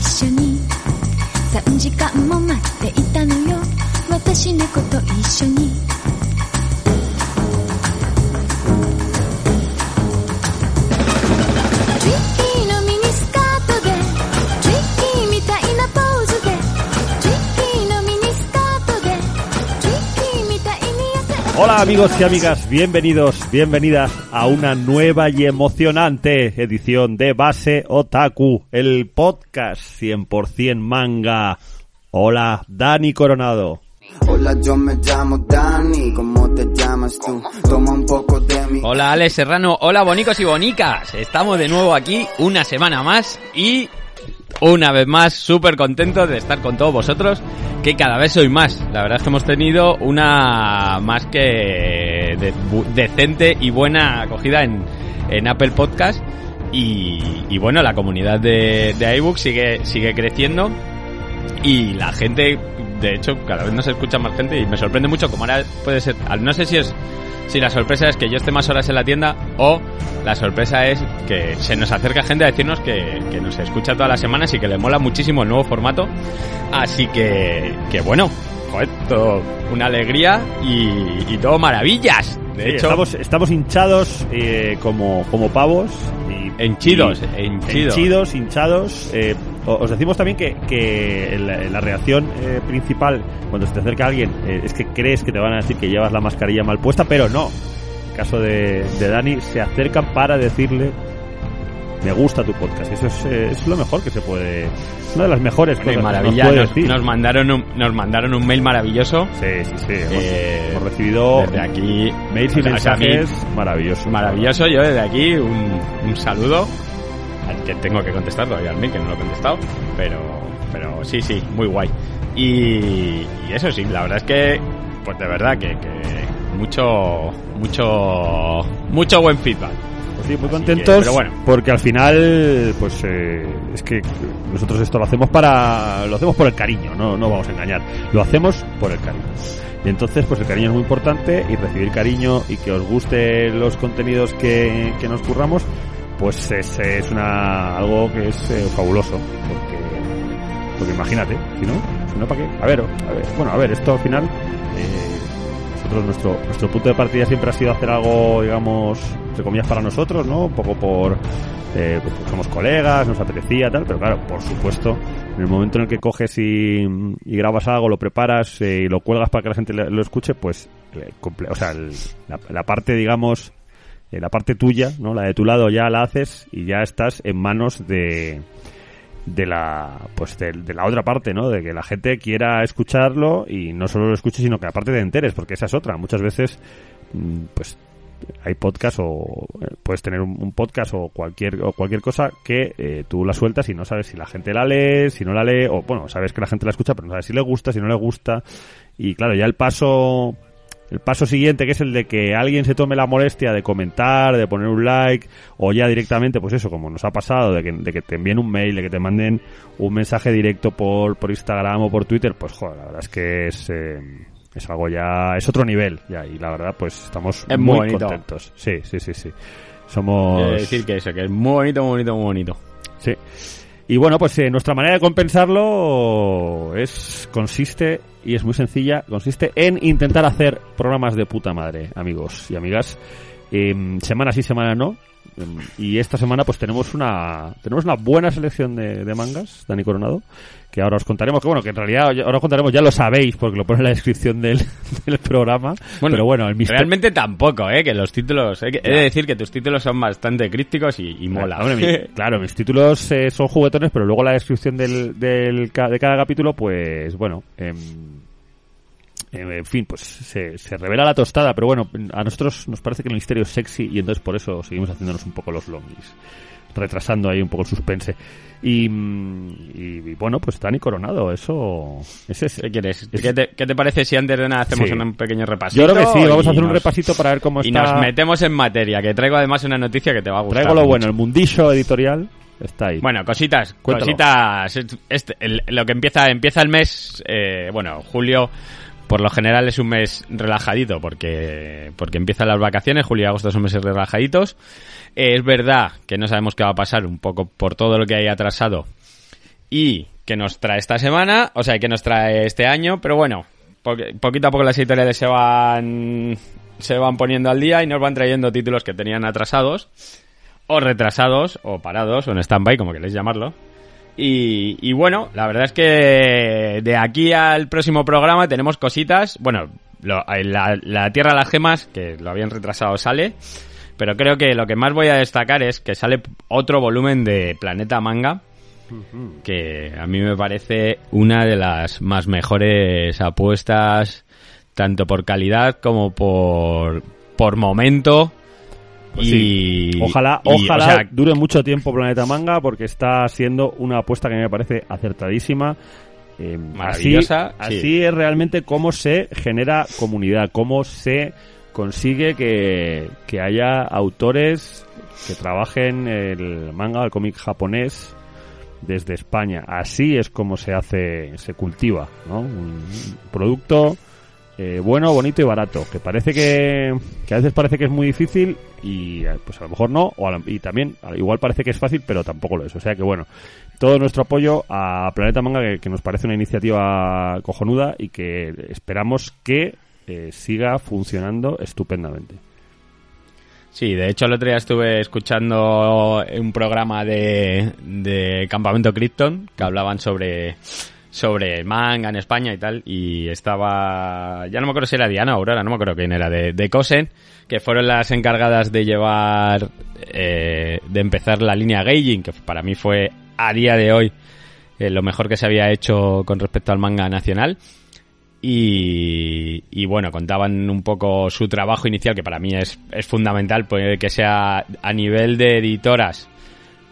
一緒に3時間も待っていたのよ私猫と一緒に Tricky のミニスカートで Tricky みたいなポーズで Tricky のミニスカートで Tricky みたいに痩せ Hola amigos y amigas, bienvenidos, bienvenidas a una nueva y emocionante edición de Base Otaku, el podcast 100% manga. Hola, Dani Coronado. Hola, yo me llamo Dani, ¿cómo te llamas tú? Toma un poco de mi... Hola Alex Serrano, hola bonicos y bonicas. Estamos de nuevo aquí una semana más y una vez más súper contentos de estar con todos vosotros, que cada vez soy más. La verdad es que hemos tenido una más que decente y buena acogida en, en Apple Podcast y, y bueno, la comunidad de, de iBook sigue, sigue creciendo y la gente, de hecho, cada vez nos escucha más gente y me sorprende mucho como ahora puede ser, no sé si es si la sorpresa es que yo esté más horas en la tienda o la sorpresa es que se nos acerca gente a decirnos que, que nos escucha todas las semanas y que le mola muchísimo el nuevo formato. Así que, que bueno, joder, todo una alegría y, y todo maravillas. De Sí, hecho, estamos, estamos hinchados eh, como, como pavos. Y, Henchidos, y- henchidos. henchidos, hinchados. Eh, os decimos también que, que la, la reacción eh, principal cuando se te acerca alguien eh, es que crees que te van a decir que llevas la mascarilla mal puesta, pero no. En el caso de, de Dani, se acercan para decirle me gusta tu podcast. Eso es, eh, es lo mejor que se puede. Es una de las mejores Bueno, cosas que maravilla, nos puede nos, decir. nos mandaron un, nos mandaron un mail maravilloso. Sí, sí, sí. Hemos, Eh, hemos recibido Desde aquí, mails y mensajes maravillosos. Maravilloso, yo desde aquí un, un saludo al que tengo que contestar todavía al mail, que no lo he contestado, pero, pero sí, sí, muy guay. Y, y eso sí, la verdad es que, pues de verdad que, que mucho, mucho, mucho buen feedback. Pues sí, muy Así contentos. que, pero bueno. Porque al final, pues eh, es que nosotros esto lo hacemos para. Lo hacemos por el cariño, no, no vamos a engañar. Lo hacemos por el cariño. Y entonces, pues el cariño es muy importante y recibir cariño y que os guste los contenidos que, que nos curramos, pues es, es una algo que es eh, fabuloso. Porque, porque imagínate, si no, si no, ¿para qué? A ver, a ver, bueno, a ver, esto al final. eh, nuestro nuestro punto de partida siempre ha sido hacer algo digamos entre comillas para nosotros no un poco por eh, pues somos colegas nos apetecía tal pero claro por supuesto en el momento en el que coges y, grabas algo lo preparas eh, y lo cuelgas para que la gente lo escuche pues o sea la parte digamos eh, la parte tuya no la de tu lado ya la haces y ya estás en manos de de la pues de, de la otra parte no de que la gente quiera escucharlo y no solo lo escuche sino que aparte te enteres porque esa es otra. Muchas veces mm, pues hay podcast o eh, puedes tener un, podcast o cualquier o cualquier cosa que eh, tú la sueltas y no sabes si la gente la lee si no la lee o bueno sabes que la gente la escucha pero no sabes si le gusta si no le gusta. Y claro ya el paso el paso siguiente, que es el de que alguien se tome la molestia de comentar, de poner un like, o ya directamente, pues eso, como nos ha pasado, de que, de que te envíen un mail, de que te manden un mensaje directo por, por Instagram o por Twitter, pues joder, la verdad es que es, eh, es algo ya, es otro nivel, ya, y la verdad, pues estamos Es muy bonito. contentos. Sí, sí, sí, sí. Somos... Quiero decir que eso, que es muy bonito, muy bonito, muy bonito. Sí. Y bueno, pues eh, nuestra manera de compensarlo es consiste y es muy sencilla, consiste en intentar hacer programas de puta madre, amigos y amigas. Em, semana sí, semana no. Em, y esta semana pues tenemos una tenemos una buena selección de, de mangas, Dani Coronado, que ahora os contaremos, que bueno, que en realidad ahora os contaremos, ya lo sabéis porque lo pone en la descripción del, del programa. pero bueno, el misterio... Realmente tampoco, ¿eh? Que los títulos... He, he de decir que tus títulos son bastante crípticos y, y mola. Hombre, mi- claro, mis títulos eh, son juguetones, pero luego la descripción del, del de cada capítulo, pues bueno, em, en fin, pues se, se revela la tostada, pero bueno, a nosotros nos parece que el misterio es sexy y entonces por eso seguimos haciéndonos un poco los longis, retrasando ahí un poco el suspense. Y, mm, y, bueno, pues Dani Coronado, eso... Ese es, ¿Qué quieres? es- ¿Qué te, qué te parece si antes de nada hacemos Sí. un pequeño repasito? yo creo que sí, vamos y a hacer un repasito para ver cómo Y está... nos metemos en materia, que traigo además una noticia que te va a gustar. Traigo lo mucho. bueno, el mundillo editorial está ahí. Bueno, cositas, Cuéntalo. cositas. Este, el- lo que empieza, empieza el mes, eh, bueno, julio, por lo general es un mes relajadito porque, porque empiezan las vacaciones, julio y agosto son meses relajaditos. Es verdad que no sabemos qué va a pasar un poco por todo lo que hay atrasado y que nos trae esta semana, o sea, que nos trae este año, pero bueno, po- poquito a poco las editoriales se van se van poniendo al día y nos van trayendo títulos que tenían atrasados o retrasados o parados o en stand-by, como queréis llamarlo. Y, y bueno, la verdad es que de aquí al próximo programa tenemos cositas. Bueno, lo- la, la Tierra de las Gemas, que lo habían retrasado, sale. Pero creo que lo que más voy a destacar es que sale otro volumen de Planeta Manga. Que a mí me parece una de las más mejores apuestas, tanto por calidad como por, por momento. Pues y, sí. Ojalá, y, ojalá o sea, dure mucho tiempo Planeta Manga porque está siendo una apuesta que me parece acertadísima. Eh, Maravillosa, Así, sí. así es realmente cómo se genera comunidad, cómo se consigue que, que haya autores que trabajen el manga, el cómic japonés desde España. Así es como se hace, se cultiva, ¿no? Un producto eh, bueno, bonito y barato. Que parece que, que a veces parece que es muy difícil y eh, pues a lo mejor no. O y también igual parece que es fácil, pero tampoco lo es. O sea que bueno, todo nuestro apoyo a Planeta Manga, que, que nos parece una iniciativa cojonuda y que esperamos que eh, siga funcionando estupendamente. Sí, de hecho el otro día estuve escuchando un programa de, de Campamento Krypton que hablaban sobre sobre manga en España y tal y estaba ya no me acuerdo si era Diana o Aurora, no me acuerdo quién era de, de Kosen que fueron las encargadas de llevar eh, de empezar la línea Gaijin que para mí fue a día de hoy eh, lo mejor que se había hecho con respecto al manga nacional. Y, y bueno, contaban un poco su trabajo inicial, que para mí es, es fundamental, puede que sea a nivel de editoras,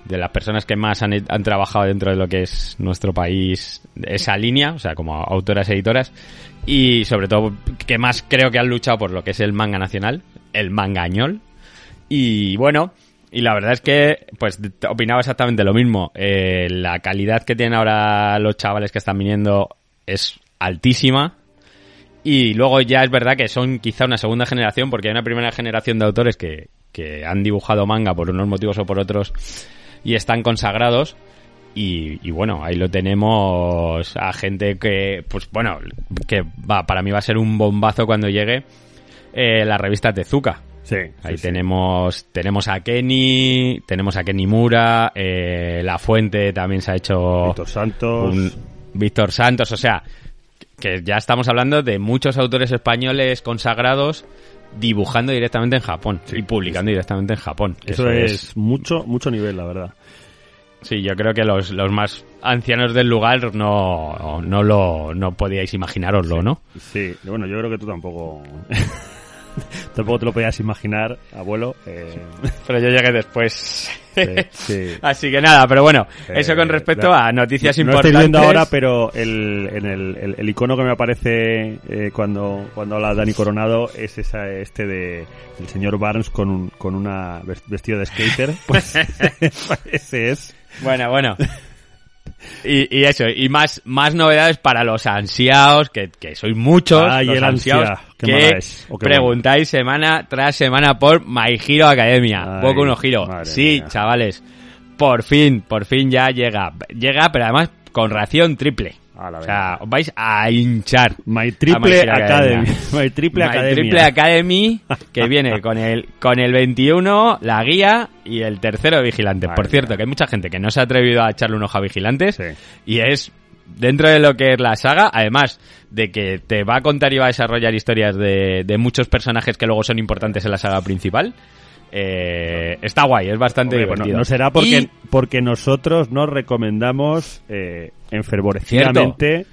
de las personas que más han, trabajado dentro de lo que es nuestro país, esa línea, o sea, como autoras editoras, y sobre todo que más creo que han luchado por lo que es el manga nacional, el mangañol. Y bueno, y la verdad es que, pues, opinaba exactamente lo mismo. Eh, la calidad que tienen ahora los chavales que están viniendo es altísima. Y luego ya es verdad que son quizá una segunda generación, porque hay una primera generación de autores que, que han dibujado manga por unos motivos o por otros y están consagrados. Y, y bueno, ahí lo tenemos a gente que, pues bueno, que va, para mí va a ser un bombazo cuando llegue eh, la revista Tezuka. Sí, Ahí sí, sí. tenemos tenemos a Kenny, tenemos a Kenny Mura, eh, La Fuente también se ha hecho Víctor Santos. un Víctor Santos, o sea, que ya estamos hablando de muchos autores españoles consagrados dibujando directamente en Japón y publicando directamente en Japón. que Eso es mucho, mucho nivel, la verdad. Sí, yo creo que los, los más ancianos del lugar no, no lo no podíais imaginaroslo, ¿no? Sí, bueno, yo creo que tú tampoco. tampoco te lo podías imaginar, abuelo. Eh, Pero yo llegué después. sí, sí. Así que nada, pero bueno, eso con Eh, respecto la- a noticias no importantes. estoy viendo ahora, pero el, en el, el, el icono que me aparece eh, cuando, cuando habla Dani Coronado es esa, este de el señor Barnes con, un, con una ves- vestido de skater. Pues ese es. Bueno, bueno. Y, y eso, y más, más novedades para los ansiados, que, que sois muchos, Ay, los ansiados, ansia, que es, preguntáis semana tras semana por My Hero Academia. Ay, Boku no Hero. madre Sí, mía. chavales. Por fin, por fin ya llega. Llega, pero además con ración triple. A la O sea, os vais a hinchar. My Triple Academy. My Triple My Academia. Triple Academy, que viene con el, con el 21, la guía y el tercero de Vigilantes. Por cierto, que hay mucha gente que no se ha atrevido a echarle un ojo a Vigilantes. Sí. Y es dentro de lo que es la saga, además de que te va a contar y va a desarrollar historias de, de muchos personajes que luego son importantes en la saga principal. Eh, está guay, es bastante Hombre, pues no- será porque, Y- porque nosotros nos recomendamos eh, enfervorecidamente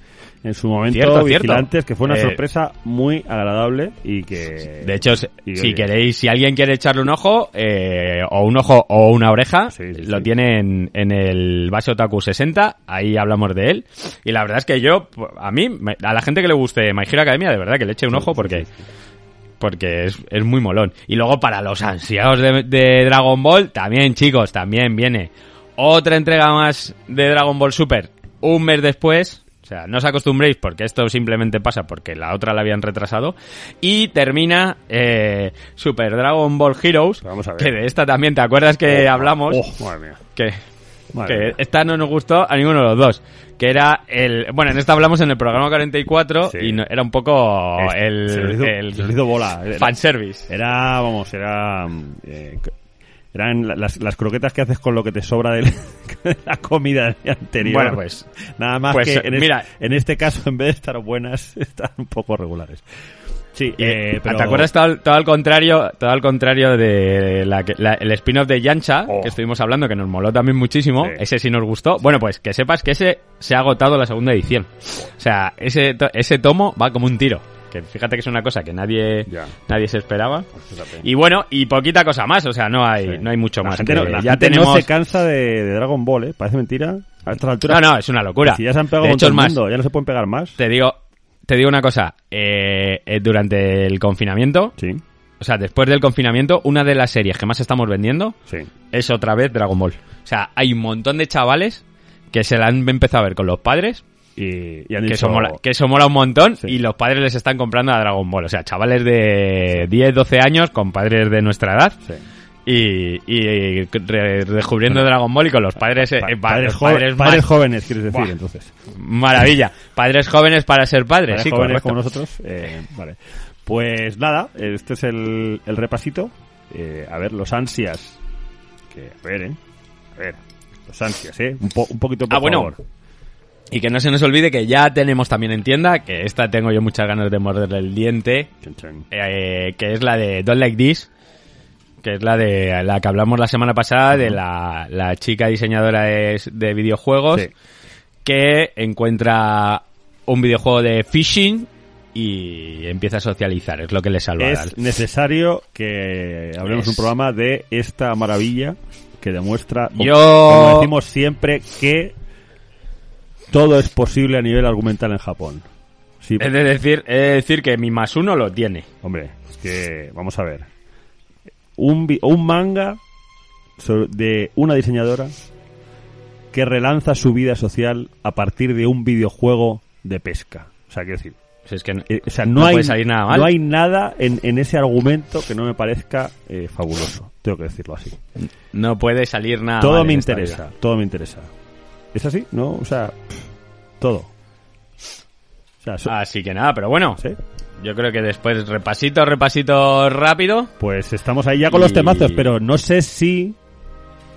en su momento Cierto, cierto. Vigilantes, que fue una Eh, sorpresa muy agradable y que... De hecho, si y, si oye, queréis, si alguien quiere echarle un ojo, eh, o un ojo o una oreja, Sí, sí, lo sí. tiene en, en el Base Otaku 60, ahí hablamos de él. Y la verdad es que yo, a mí, me- a la gente que le guste My Hero Academia, de verdad que le eche un ojo porque porque es, es muy molón. Y luego para los ansiados de, de Dragon Ball, también chicos, también viene otra entrega más de Dragon Ball Super un mes después. O sea, no os acostumbréis porque esto simplemente pasa porque la otra la habían retrasado. Y termina eh, Super Dragon Ball Heroes. Vamos a ver. Que de esta también, ¿te acuerdas que Oh, hablamos? oh, madre mía. Que Que esta no nos gustó a ninguno de los dos. Que era el. Bueno, en esta hablamos en el programa 44 Sí. y no- era un poco el. se hizo, el se hizo bola. Era- fanservice. Era, vamos, era. eh, eran la- las, las croquetas que haces con lo que te sobra de la comida anterior. Bueno, pues. Nada más pues, que en, es- mira. en este caso, en vez de estar buenas, están un poco regulares. Sí, eh, pero. ¿Te acuerdas todo, al- todo al contrario, todo al contrario de la, la- el spin-off de Yancha, Oh. que estuvimos hablando, que nos moló también muchísimo? Sí. Ese sí nos gustó. Bueno, pues que sepas que ese se ha agotado la segunda edición. O sea, ese, ese tomo va como un tiro. Que fíjate que es una cosa que nadie, Ya. nadie se esperaba. Fíjate. Y bueno, y poquita cosa más, o sea, no hay, Sí. no hay mucho la más. gente, no, la ya gente tenemos... no se cansa de, de Dragon Ball, ¿eh? Parece mentira. A estas alturas. No, no, es una locura. Si ya se han pegado de hecho, el más, mundo, ya no se pueden pegar más. te digo, te digo una cosa. eh, eh, durante el confinamiento, Sí, o sea, después del confinamiento, una de las series que más estamos vendiendo sí. es otra vez Dragon Ball. O sea, hay un montón de chavales que se la han empezado a ver con los padres, Y, y han que, dicho, eso mola, que eso mola un montón, Sí. y los padres les están comprando a Dragon Ball. O sea, chavales de 10, 12 años con padres de nuestra edad. Sí. Y, y descubriendo Dragon Ball y con los padres, eh, Pa- eh, padres, padres padres más- jóvenes, quieres decir, Buah. entonces. Maravilla. Padres jóvenes para ser padres, Padres sí, jóvenes como nosotros. eh, vale. Pues nada, este es el, el repasito. Eh, a ver, los ansias. Que, a ver, eh. A ver, los ansias, eh. Un, po- un poquito, por Ah, bueno. favor. Y que no se nos olvide que ya tenemos también en tienda, que esta tengo yo muchas ganas de morderle el diente, eh, que es la de Don't Like This, que es la de la que hablamos la semana pasada de la, la chica diseñadora de, de videojuegos Sí. que encuentra un videojuego de phishing y empieza a socializar, es lo que le salva a. Es necesario que hablemos Es- un programa de esta maravilla que demuestra, Yo- como decimos siempre, que todo es posible a nivel argumental en Japón. Sí, Es de decir, es de decir que mi más uno lo tiene. Hombre, es que vamos a ver. Un, un manga de una diseñadora que relanza su vida social a partir de un videojuego de pesca. O sea, quiero decir, Si es que eh, o sea, no, No hay salir nada mal. no hay nada en, en ese argumento que no me parezca eh, fabuloso. Tengo que decirlo así. no puede salir nada todo mal me interesa, todo me interesa. ¿Es así? ¿No? O sea, todo. O sea, so- Así que nada, pero bueno, ¿sí? Yo creo que después repasito, repasito rápido Pues estamos ahí ya con los temazos, pero no sé si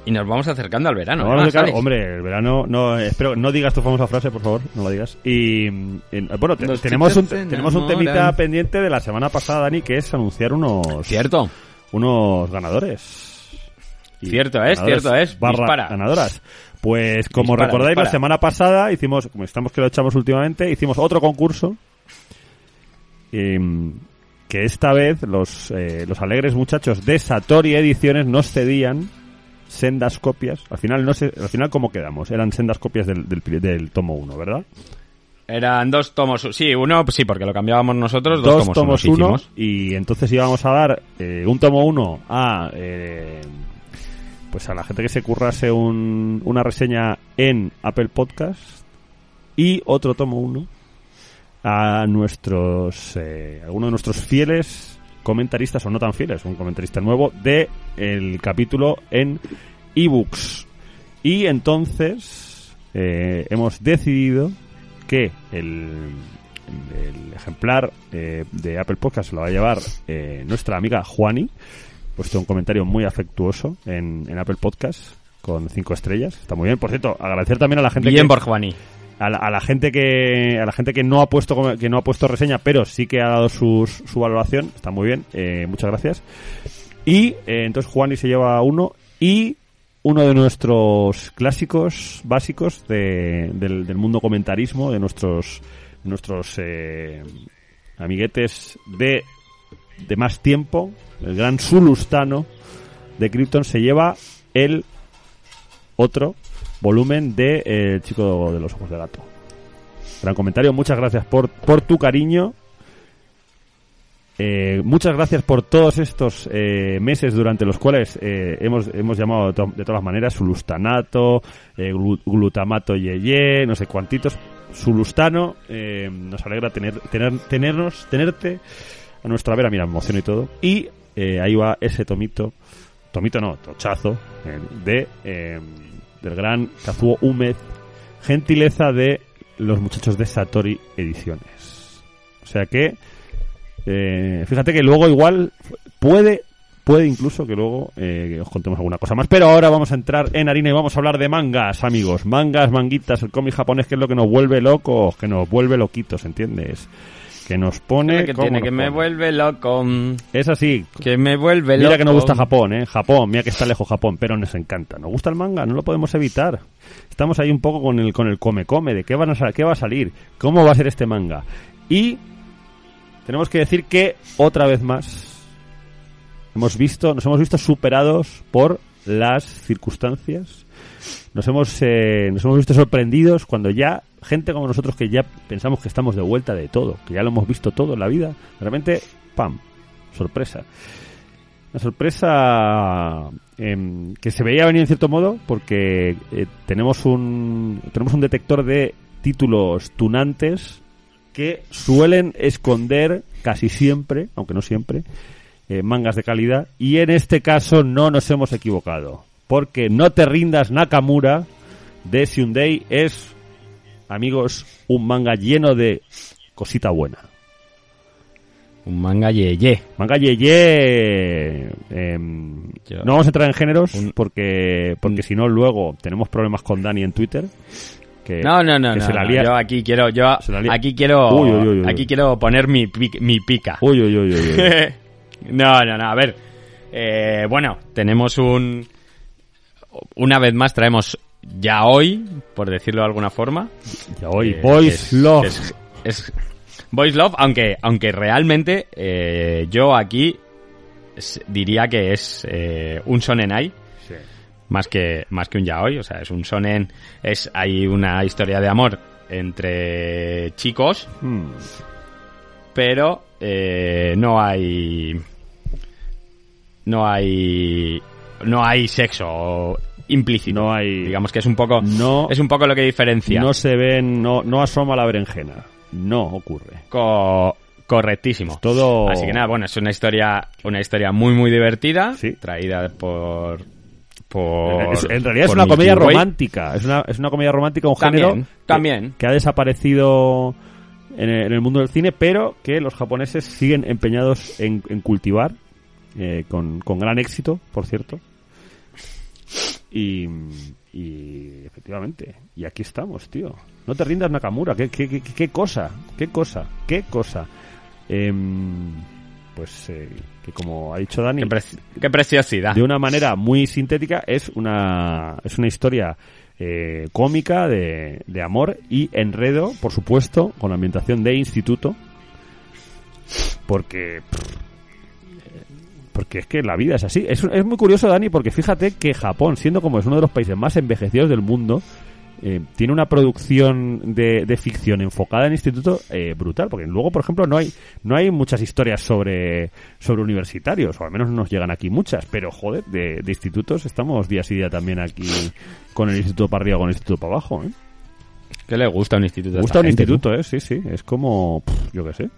y nos vamos acercando al verano. No, vamos hombre, el verano, no, espero, no digas tu famosa frase, por favor, no la digas. Y, en- bueno, te- tenemos un, tenemos un temita pendiente de la semana pasada, Dani, que es anunciar unos, Cierto. unos ganadores. Cierto es, ganadores cierto es. Barra Dispara. ganadoras. Pues como Dispara, recordáis, la semana pasada hicimos, como estamos que lo echamos últimamente, hicimos otro concurso. Que esta vez los, eh, los alegres muchachos de Satori Ediciones nos cedían sendas copias. Al final, no sé, al final cómo quedamos. Eran sendas copias del, del, tomo 1, ¿verdad? Eran dos tomos. Sí, uno, sí, porque lo cambiábamos nosotros. Dos, Dos tomos, tomos uno 1 hicimos. y entonces íbamos a dar eh, un tomo 1 a eh, pues a la gente que se currase un- una reseña en Apple Podcast y otro tomo 1 a nuestros eh, algunos de nuestros fieles comentaristas o no tan fieles, un comentarista nuevo de el capítulo en ebooks. Y entonces eh, hemos decidido que el, el ejemplar eh, de Apple Podcast se lo va a llevar eh, nuestra amiga Juani, puesto un comentario muy afectuoso en, en Apple Podcast con cinco estrellas. Está muy bien. Por cierto, agradecer también a la gente Bien que, por Juani. A la, a la gente que a la gente que no ha puesto que no ha puesto reseña pero sí que ha dado sus, su valoración está muy bien eh, muchas gracias. Y eh, entonces Juani se lleva uno y uno de nuestros clásicos básicos de- del, del mundo comentarismo de nuestros nuestros eh, amiguetes de de más tiempo el gran Sulustano de Krypton se lleva el otro volumen de eh, El chico de los ojos de gato. Gran comentario, muchas gracias por, por tu cariño. Eh, muchas gracias por todos estos eh, meses durante los cuales eh, hemos, hemos llamado de, to- de todas maneras sulustanato, eh, glu- glutamato yeye, no sé cuantitos. Sulustano, eh, nos alegra tener, tener, tenernos, tenerte a nuestra vera, mira, me emociono y todo. Y eh, ahí va ese tomito, tomito no, tochazo, eh, de eh, del gran Kazuo Umed, gentileza de los muchachos de Satori Ediciones. O sea que, eh, fíjate que luego igual puede, puede incluso que luego eh, os contemos alguna cosa más. Pero ahora vamos a entrar en harina y vamos a hablar de mangas, amigos. Mangas, manguitas, el cómic japonés que es lo que nos vuelve locos, que nos vuelve loquitos, ¿entiendes? Que nos pone... que tiene nos que me vuelve loco. Es así, Que me vuelve loco. Mira que nos gusta Japón, ¿eh? Japón, mira que está lejos Japón, pero nos encanta. Nos gusta el manga, no lo podemos evitar. Estamos ahí un poco con el con el come come de qué van a qué va a salir, cómo va a ser este manga. Y tenemos que decir que otra vez más hemos visto, nos hemos visto superados por las circunstancias. Nos hemos eh, nos hemos visto sorprendidos cuando ya gente como nosotros que ya pensamos que estamos de vuelta de todo, que ya lo hemos visto todo en la vida, de repente pam, sorpresa. Una sorpresa em, que se veía venir en cierto modo porque eh, tenemos un tenemos un detector de títulos tunantes que suelen esconder casi siempre, aunque no siempre, eh, mangas de calidad y en este caso no nos hemos equivocado porque No te rindas Nakamura de Hyundai es amigos un manga lleno de cosita buena. Un manga yeye. Manga Yeye. em, Yo- no vamos a entrar en géneros Un- porque porque si no luego tenemos problemas con Dani en Twitter. Que, No, no, no, que no. se la no, Yo aquí quiero, yo aquí quiero, Uy, uy, uy, uy. aquí quiero poner mi, mi pica. Uy, uy, uy, uy. no, no, no. A ver, Eh, bueno, tenemos un, una vez más traemos ya hoy, por decirlo de alguna forma. Ya hoy, Eh, Boys es- Love. Es, es Boys Love, aunque, aunque realmente eh, yo aquí diría que es eh, un Sonenai Sí. más que más que un yaoi, o sea, es un sonen, es hay una historia de amor entre chicos, Hmm. pero eh, no hay no hay no hay sexo implícito. No hay- digamos que es un poco No- es un poco lo que diferencia. No se ven, no, no asoma la berenjena. No ocurre. Co- correctísimo. Todo. Así que nada, bueno, es una historia, una historia muy muy divertida, Sí. traída por por Es- en realidad es por una comedia Way. romántica. Es una, es una comedia romántica, un También, género que- también. Que, ha desaparecido en el, en el mundo del cine, pero que los japoneses siguen empeñados en, en cultivar, eh, con, con gran éxito, por cierto. Y, y efectivamente, y aquí estamos, tío. No te rindas, Nakamura. ¿Qué, qué, qué, qué cosa? ¿Qué cosa? ¿Qué cosa? Em, pues eh, que como ha dicho Dani, Qué, preci- qué preciosidad. de una manera muy sintética es una es una historia eh, cómica de, de amor y enredo por supuesto con ambientación de instituto porque porque es que la vida es así. Es, es muy curioso Dani porque fíjate que Japón siendo como es uno de los países más envejecidos del mundo eh, tiene una producción de, de ficción enfocada en instituto eh, brutal, porque luego, por ejemplo, no hay no hay muchas historias sobre sobre universitarios, o al menos no nos llegan aquí muchas, pero joder, de, de institutos estamos día sí día también aquí con el instituto para arriba, con el instituto para abajo. ¿eh? ¿Qué le gusta a un instituto? A gusta esta un gente, instituto, ¿eh? Sí, sí, es como, pff, yo qué sé.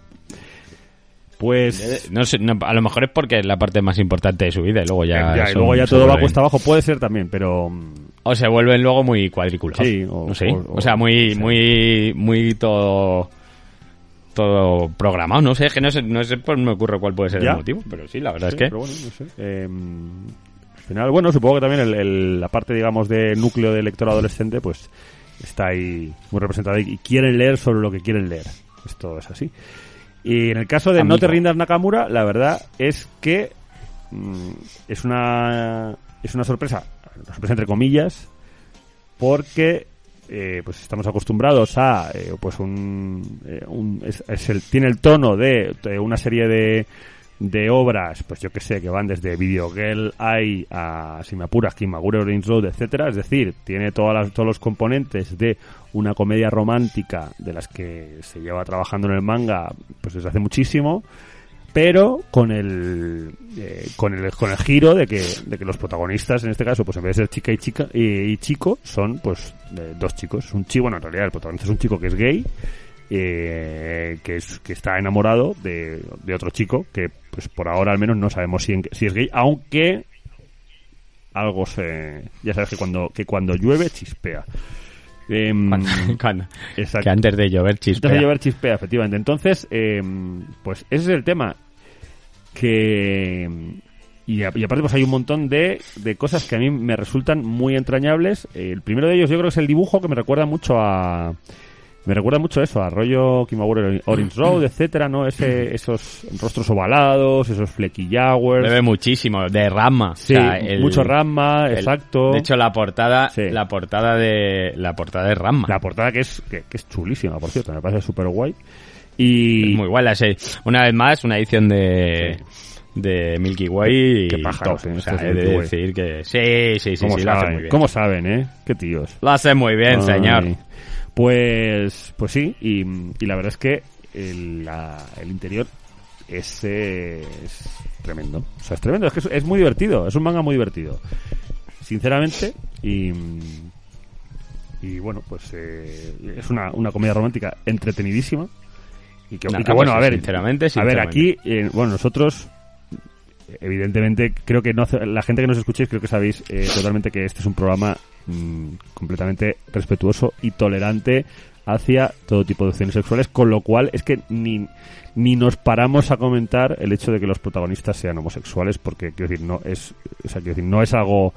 Pues... No sé, no, a lo mejor es porque es la parte más importante de su vida y luego ya... ya, y luego ya todo va cuesta abajo, puede ser también, pero... O se vuelven luego muy cuadriculados. Sí, o- no sé. o- O, sea, muy, sí. muy, muy todo... Todo programado, no sé, es que no sé, no sé, pues no me ocurre cuál puede ser Ya. el motivo, pero sí, la verdad Sí, es que... pero bueno, no sé. Eh, al final, bueno, supongo que también el- el- la parte, digamos, de núcleo de lector adolescente, pues está ahí muy representada y, y quieren leer sobre lo que quieren leer. Esto es así. Y en el caso de Amigo. No te rindas Nakamura, la verdad es que mm, es una es una sorpresa, sorpresa entre comillas, porque eh, pues estamos acostumbrados a eh, pues un, eh, un- es- es el- tiene el tono de, una serie de de obras, pues yo que sé, que van desde Video Girl a, si me apuras, Kimagure Orange Road, etcétera, es decir, tiene todas las, todos los componentes de una comedia romántica de las que se lleva trabajando en el manga pues desde hace muchísimo, pero con el eh, con el con el giro de que de que los protagonistas en este caso pues en vez de ser chica y chica y, y chico son pues eh, dos chicos un chico bueno en realidad el protagonista es un chico que es gay eh, que es que está enamorado de, de otro chico que pues por ahora al menos no sabemos si, en- si es gay aunque algo se... Ya sabes que cuando, que cuando llueve chispea. Cuando- cuando- exacto. que antes de llover chispea. Antes de llover chispea, efectivamente. Entonces, em, pues ese es el tema. Que... Y, a- y aparte pues hay un montón de, de cosas que a mí me resultan muy entrañables. El primero de ellos yo creo que es el dibujo que me recuerda mucho a... Me recuerda mucho eso, a rollo Kimagure Orange Road, etcétera, ¿no? Ese, esos rostros ovalados, esos flequillowers. Bebe muchísimo, de Rama. Sí, O sea, el- mucho Ramma, el- exacto. De hecho, la portada, Sí. la portada de, la portada de Rama. la portada que es, que, que es chulísima, por cierto, me parece súper guay. Y... Es muy guay. la se- Una vez más, una edición de, de Milky Way. Qué y pájaros, top. O sea, he de Milky decir que sí, sí, sí, ¿Cómo, sí, lo saben? muy bien. ¿Cómo saben, eh? Qué tíos. Lo hace muy bien, Ay. señor. Pues, pues sí, y, y la verdad es que el, la- el interior es, eh, es tremendo. O sea, es tremendo, es que es, es muy divertido, es un manga muy divertido. Sinceramente, y, y bueno, pues eh, es una, una comedia romántica entretenidísima. Y que, y Nada, que, bueno, a ver, sinceramente, a ver, aquí, eh, bueno, nosotros evidentemente creo que no hace- la gente que nos escuchéis creo que sabéis eh, totalmente que este es un programa mm, completamente respetuoso y tolerante hacia todo tipo de opciones sexuales con lo cual es que ni ni nos paramos a comentar el hecho de que los protagonistas sean homosexuales porque quiero decir no es o sea quiero decir no es algo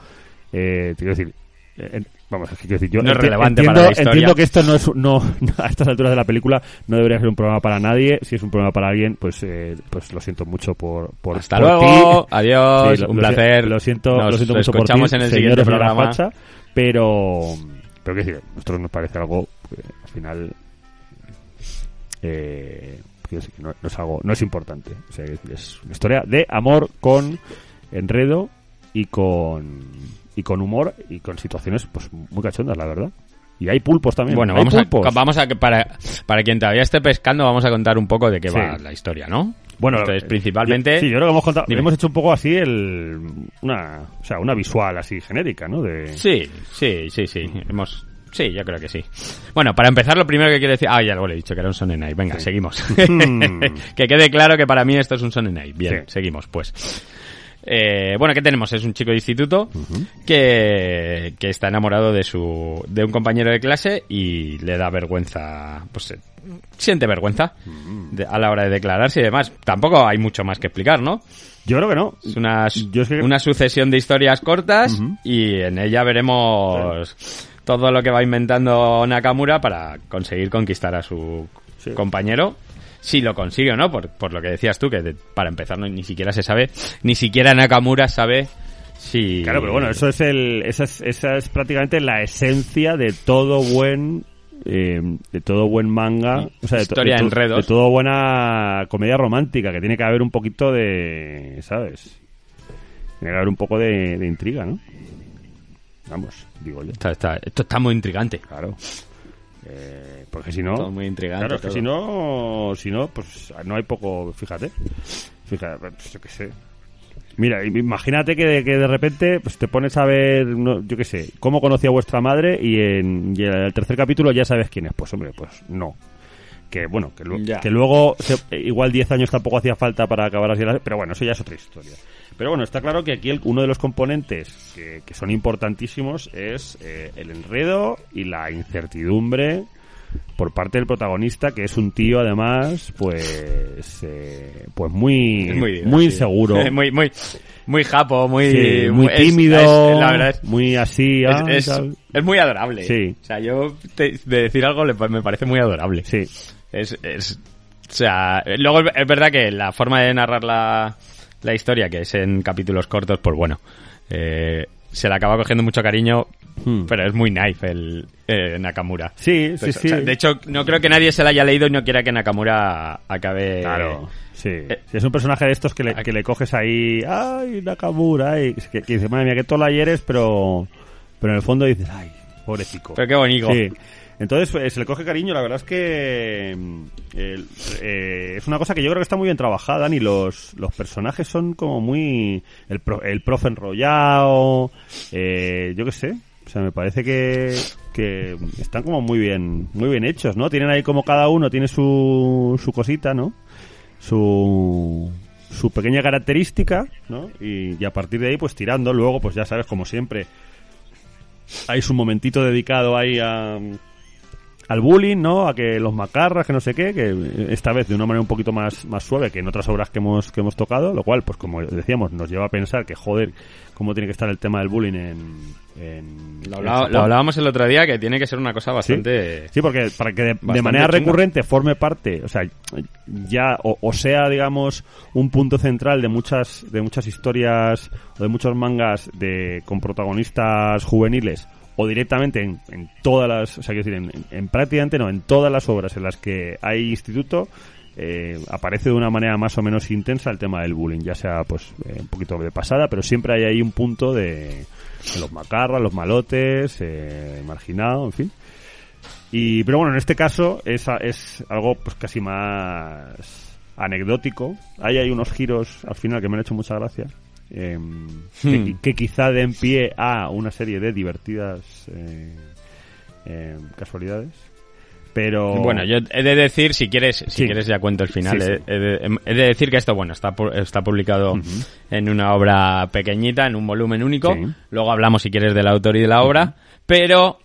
eh, quiero decir eh, vamos es que quiero decir yo No es relevante entiendo, para la historia. entiendo que esto no es no a estas alturas de la película no debería ser un programa para nadie si es un programa para alguien pues eh, pues lo siento mucho por por Hasta por luego, ti. adiós, Sí, lo- un lo si- placer. Lo siento, Nos lo siento mucho por escuchamos ti, en el siguiente programa. Facha, pero, pero qué decir, a nosotros nos parece algo que al final, eh, que no, no es algo, no es importante. O sea, es una historia de amor con enredo y con y con humor y con situaciones pues muy cachondas, la verdad. Y hay pulpos también. Bueno, vamos a, pulpos. vamos a, para, para quien todavía esté pescando, vamos a contar un poco de qué Sí. va la historia, ¿no? Bueno, Entonces, eh, principalmente... Sí, yo creo que hemos contado, Dime. hemos hecho un poco así el una, o sea, una visual así genérica, ¿no? De Sí, sí, sí, sí. Hemos... Sí, yo creo que sí. Bueno, para empezar, lo primero que quiero decir... Ah, ya luego le he dicho que era un Sonenai. Venga, Sí. seguimos. Mm. que quede claro que para mí esto es un Sonenai. Bien, Sí. seguimos, pues. Eh, bueno, ¿qué tenemos? Es un chico de instituto que, que está enamorado de su de un compañero de clase y le da vergüenza, pues eh, siente vergüenza de- a la hora de declararse y demás. Tampoco hay mucho más que explicar, ¿no? Yo creo que no. Es una, Yo es que- una sucesión de historias cortas y en ella veremos todo lo que va inventando Nakamura para conseguir conquistar a su Sí. compañero. Si lo consigue o no, por, por lo que decías tú, que de- para empezar no, ni siquiera se sabe, ni siquiera Nakamura sabe si... Claro, pero bueno, eso es el, esa es, esa es prácticamente la esencia de todo buen, eh, de todo buen manga, o sea, de, to- Historia de, de to- de todo buena comedia romántica, que tiene que haber un poquito de, ¿sabes? Tiene que haber un poco de, de intriga, ¿no? Vamos, digo yo. Está- está- esto está muy intrigante. Claro. Eh, porque si no, Todo muy intrigante. Claro, es que si no, si no, pues no hay poco, fíjate. Fíjate, pues, yo qué sé. Mira, imagínate que de, que de repente pues te pones a ver, no, yo qué sé, cómo conocí a vuestra madre y en, y en el tercer capítulo ya sabes quién es. Pues hombre, pues no. Que bueno, que, que luego se- igual 10 años tampoco hacía falta para acabar así, pero bueno, eso ya es otra historia. Pero bueno, está claro que aquí el- uno de los componentes que, que son importantísimos es eh, el enredo y la incertidumbre por parte del protagonista, que es un tío además, pues, eh, pues muy, muy, divertido. inseguro, muy, muy, muy japo, muy, sí, muy tímido, es- la verdad es, muy así, ah, es, muy adorable. Sí. O sea, yo te- de decir algo le, me parece muy adorable. sí, Es, es, o sea, luego es verdad que la forma de narrar la, la historia, que es en capítulos cortos, pues bueno, eh, se le acaba cogiendo mucho cariño, Hmm. pero es muy knife el eh, Nakamura. sí, sí, Pues, sí. o sea, de hecho, no creo que nadie se la haya leído y no quiera que Nakamura acabe... Claro, sí. eh, Si es un personaje de estos que le, que le coges ahí, ay, Nakamura, ay, que, que dice, madre mía, que tola eres, pero, pero en el fondo dices, ay, pobrecito. Pero qué bonito. Sí. Entonces pues, se le coge cariño, la verdad es que el- eh, es una cosa que yo creo que está muy bien trabajada y los, los personajes son como muy... El, pro- el profe enrollado, eh, yo qué sé. O sea, me parece que, que están como muy bien, muy bien hechos, ¿no? Tienen ahí como cada uno tiene su, su cosita, ¿no? Su, su pequeña característica, ¿no? Y, y a partir de ahí, pues tirando, luego, pues ya sabes, como siempre, hay su momentito dedicado ahí a, al bullying, ¿no? A que los macarras, que no sé qué, que esta vez de una manera un poquito más, más suave que en otras obras que hemos, que hemos tocado, lo cual, pues como decíamos, nos lleva a pensar que, joder, cómo tiene que estar el tema del bullying en... en Lo, hablaba- hablábamos el otro día que tiene que ser una cosa bastante... Sí, porque para que de, de manera chunga. recurrente forme parte, o sea, ya o, o sea, digamos, un punto central de muchas de muchas historias o de muchos mangas de con protagonistas juveniles o directamente en, en todas las, o sea, quiero decir, en, en- en prácticamente no, en todas las obras en las que hay instituto eh, aparece de una manera más o menos intensa el tema del bullying, ya sea pues eh, un poquito de pasada, pero siempre hay ahí un punto de, los macarras, los malotes, eh, marginado, en fin. Y, pero bueno, en este caso es, es algo pues casi más anecdótico. Ahí hay unos giros al final que me han hecho mucha gracia. Em, que, Hmm. que quizá den pie a una serie de divertidas eh, em, casualidades. Pero Bueno, yo he de decir, si quieres, si quieres ya cuento el final. Sí, sí. He, he de, he de decir que esto, bueno, está, pu- está publicado en una obra pequeñita, en un volumen único. Luego hablamos, si quieres, del autor y de la obra. Pero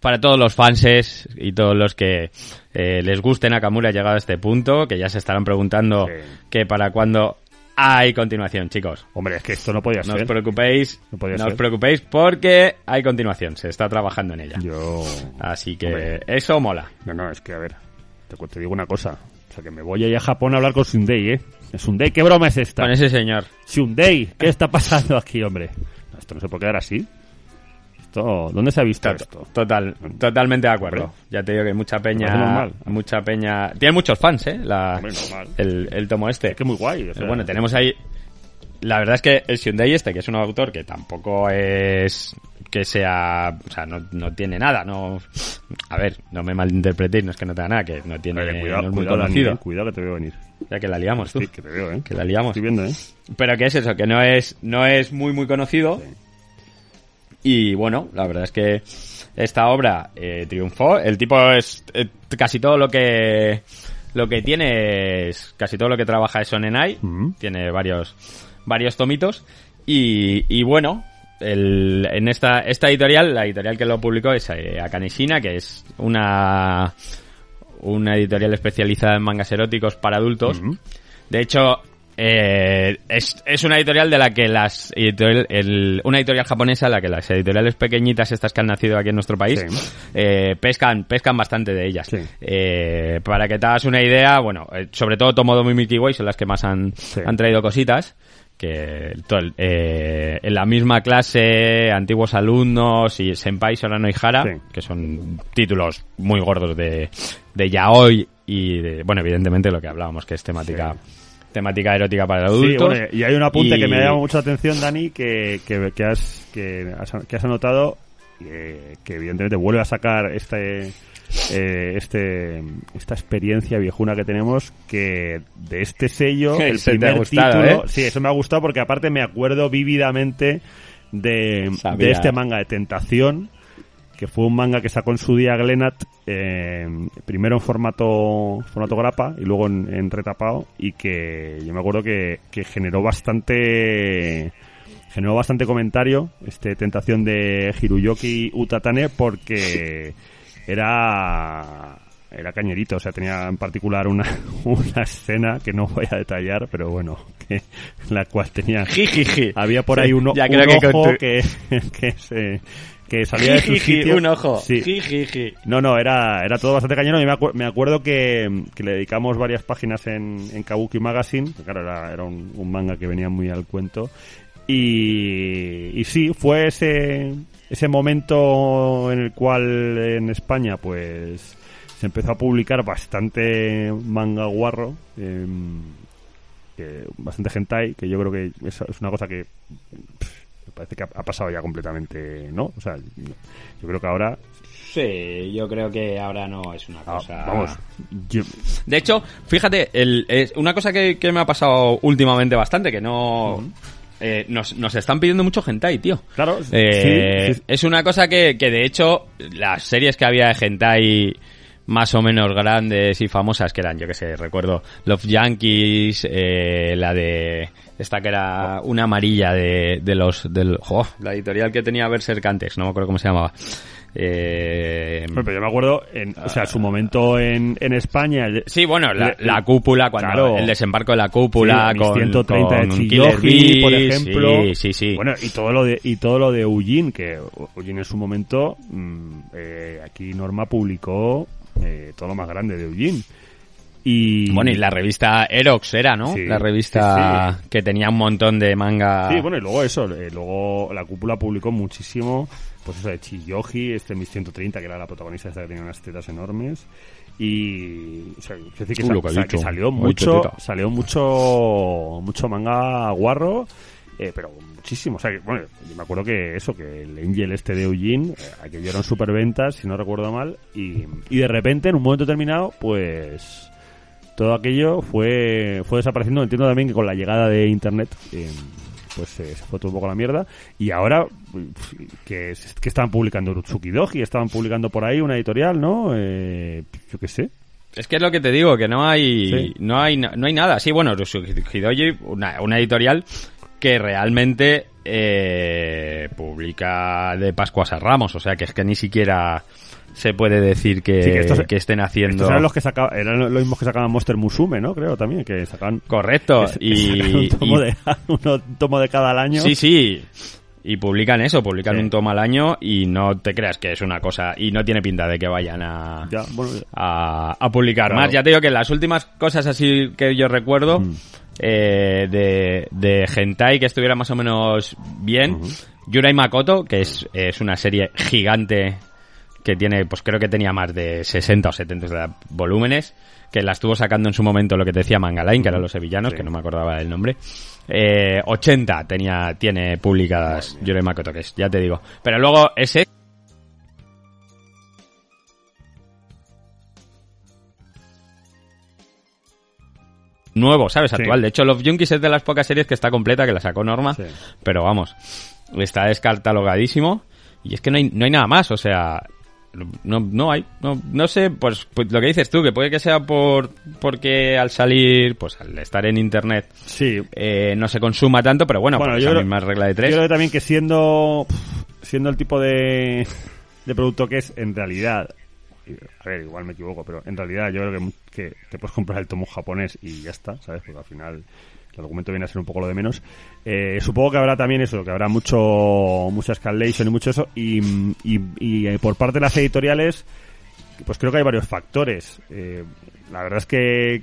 para todos los fanses y todos los que eh, les guste Nakamura llegado a este punto, que ya se estarán preguntando que para cuándo hay continuación, chicos. Hombre, es que esto no podía No os ser. preocupéis, No podía no os ser. preocupéis porque hay continuación, se está trabajando en ella. Yo... Así que Hombre. eso mola. No, no, es que a ver, te, digo una cosa. O sea, que me voy a ir a Japón a hablar con Sundei, ¿eh? Sundei, ¿qué broma es esta? Con ese señor. Hyundai, ¿qué está pasando aquí, hombre? Esto no se puede quedar así. Esto, ¿dónde se ha visto Tot- esto? Total, totalmente de acuerdo. Hombre. Ya te digo que mucha peña, mucha peña, tiene muchos fans, eh, la, Hombre, normal. el, el tomo este. Es que muy guay. o sea, bueno, tenemos ahí, la verdad es que el Hyundai este, que es un autor que tampoco es que sea, o sea, no, no tiene nada, no, a ver, no me malinterpretéis, no es que no tenga nada, que no tiene, Oye, cuidado, no es muy cuidado, conocido, eh, cuidado que te veo venir. ya que la liamos tú, Sí, que te veo, ¿eh? que la liamos. Estoy viendo, ¿eh? Pero que es eso, que no es, no es muy muy conocido. Y bueno, la verdad es que esta obra eh, triunfó. El tipo es eh, casi todo lo que lo que tiene es casi todo lo que trabaja es Sonenai. Ujú. Tiene varios varios tomitos y, y bueno, el, en esta esta editorial, la editorial que lo publicó es eh, Akaneshina, que es una una editorial especializada en mangas eróticos para adultos. Ujú. De hecho, eh, es, es una editorial de la que las editorial, el- una editorial japonesa, la que las editoriales pequeñitas estas que han nacido aquí en nuestro país Sí. eh, pescan pescan bastante de ellas. Sí. Eh, para que te hagas una idea, bueno, eh, sobre todo Tomodomo y Milky Way son las que más han, Sí. han traído cositas que todo eh, en la misma clase antiguos alumnos y Senpai Sorano y Hara Sí. que son títulos muy gordos de, de yaoi y de, bueno evidentemente lo que hablábamos que es temática temática erótica para Sí, adultos bueno, y hay un apunte Y- que me ha llamado mucho la atención, Dani, que, que, que has, que, has, que has anotado, eh, que evidentemente vuelve a sacar este, eh, este, esta experiencia viejuna que tenemos, que de este sello, el primer gustado, título, ¿eh? sí, eso me ha gustado porque aparte me acuerdo vívidamente de, de este manga de Tentación, que fue un manga que sacó en su día Glenat, eh, primero en formato formato grapa y luego en, en retapado y que yo me acuerdo que, que generó bastante generó bastante comentario este tentación de Hiroyoki Utatane porque era era cañerito, o sea, tenía en particular una, una escena que no voy a detallar, pero bueno, que la cual tenía Jijiji. había por ahí un, o- ya un que ojo tu- que, que, se, que salía de su sitio. un ojo Sí. No, no, era, era todo bastante cañero. Y me, acu- me acuerdo que, que le dedicamos varias páginas en, en Kabuki Magazine. Claro, era, era un, un manga que venía muy al cuento. Y, y sí, fue ese, ese momento en el cual en España, pues, se empezó a publicar bastante manga guarro. em, que- bastante hentai, que yo creo que es, es una cosa que pff, me parece que ha, ha pasado ya completamente, ¿no? O sea, yo creo que ahora Sí, yo creo que ahora no es una Ah, cosa. vamos, yo- De hecho, fíjate, el, es una cosa que, que me ha pasado últimamente bastante, que no. eh, nos, nos están pidiendo mucho hentai, tío. claro, Eh, sí, sí, Es una cosa que, que de hecho las series que había de hentai más o menos grandes y famosas que eran, yo que sé, recuerdo Love Yankees, eh, la de esta que era una amarilla de, de los del la editorial que tenía Berserk antes, no me acuerdo cómo se llamaba. Eh, pero yo me acuerdo, en, o sea, su momento en, en España. Sí, bueno, la, cúpula, cuando Claro. el desembarco de la cúpula Sí, con, 130 con de Chiyoji, por ejemplo. Sí, sí, sí. Bueno, y todo lo de y todo lo de Eugene, que Eugene en su momento mm, eh, aquí Norma publicó eh, todo lo más grande de Eugene. Y Bueno, y la revista Erox era, ¿no? Sí, la revista sí, que tenía un montón de manga. Sí, bueno, y luego eso, eh, luego la cúpula publicó muchísimo, pues eso de Chiyoji, este Miss 130, que era la protagonista esta que tenía unas tetas enormes. Y, o sea, quiero decir que, Uh, que que salió mucho, salió mucho, mucho manga guarro, eh, pero muchísimo. O sea, que, bueno, yo me acuerdo que eso, que el Angel este de Eugene, eh, aquello eran superventas, si no recuerdo mal, y, y de repente, en un momento determinado, pues todo aquello fue fue desapareciendo. Entiendo también que con la llegada de Internet, eh, pues eh, se fue todo un poco a la mierda. Y ahora, que, que estaban publicando Urutsuki Doji, estaban publicando por ahí una editorial, ¿no? Eh, yo qué sé. Es que es lo que te digo, que no hay, Sí. no hay, no hay nada. Sí, bueno, una, una editorial que realmente eh, publica de Pascuas a Ramos, o sea que es que ni siquiera se puede decir que, Sí, que estos- que estén haciendo... Estos eran los que sacaban, eran los mismos que sacaban Monster Musume, ¿no? Creo también, que sacaban... Correcto, que y, un, tomo y- de, un tomo de cada al año. Sí, sí. Y publican eso, publican Sí. un tomo al año y no te creas que es una cosa. Y no tiene pinta de que vayan a, Ya, bueno, a, a publicar Claro. más. Ya te digo que las últimas cosas así que yo recuerdo Mm. Eh, de, de Hentai que estuviera más o menos bien. Yurai Makoto, que es, es una serie gigante que tiene, pues creo que tenía más de 60 o 70 volúmenes, que la estuvo sacando en su momento lo que te decía Mangaline, que eran los sevillanos, Sí. que no me acordaba del nombre. Eh, 80 tenía, tiene publicadas Yurai Makoto, que es, ya te digo. Pero luego ese nuevo, ¿sabes? Sí. Actual. De hecho, Love Junkies es de las pocas series que está completa, que la sacó Norma. Sí. Pero vamos, está descatalogadísimo. Y es que no hay, no hay nada más, o sea, no, no hay, no, no sé, pues, pues lo que dices tú, que puede que sea por porque al salir, pues al estar en internet, sí. eh, no se consuma tanto, pero bueno, Bueno, por yo esa creo- misma regla de Yo tres. creo que también que siendo siendo el tipo de, de producto que es en realidad a ver, igual me equivoco, pero en realidad yo creo que, que te puedes comprar el tomo japonés y ya está, ¿sabes? Porque al final el argumento viene a ser un poco lo de menos. Eh, supongo que habrá también eso, que habrá mucho mucha escalation y mucho eso. Y, y, eh, por parte de las editoriales, pues creo que hay varios factores. Eh, la verdad es que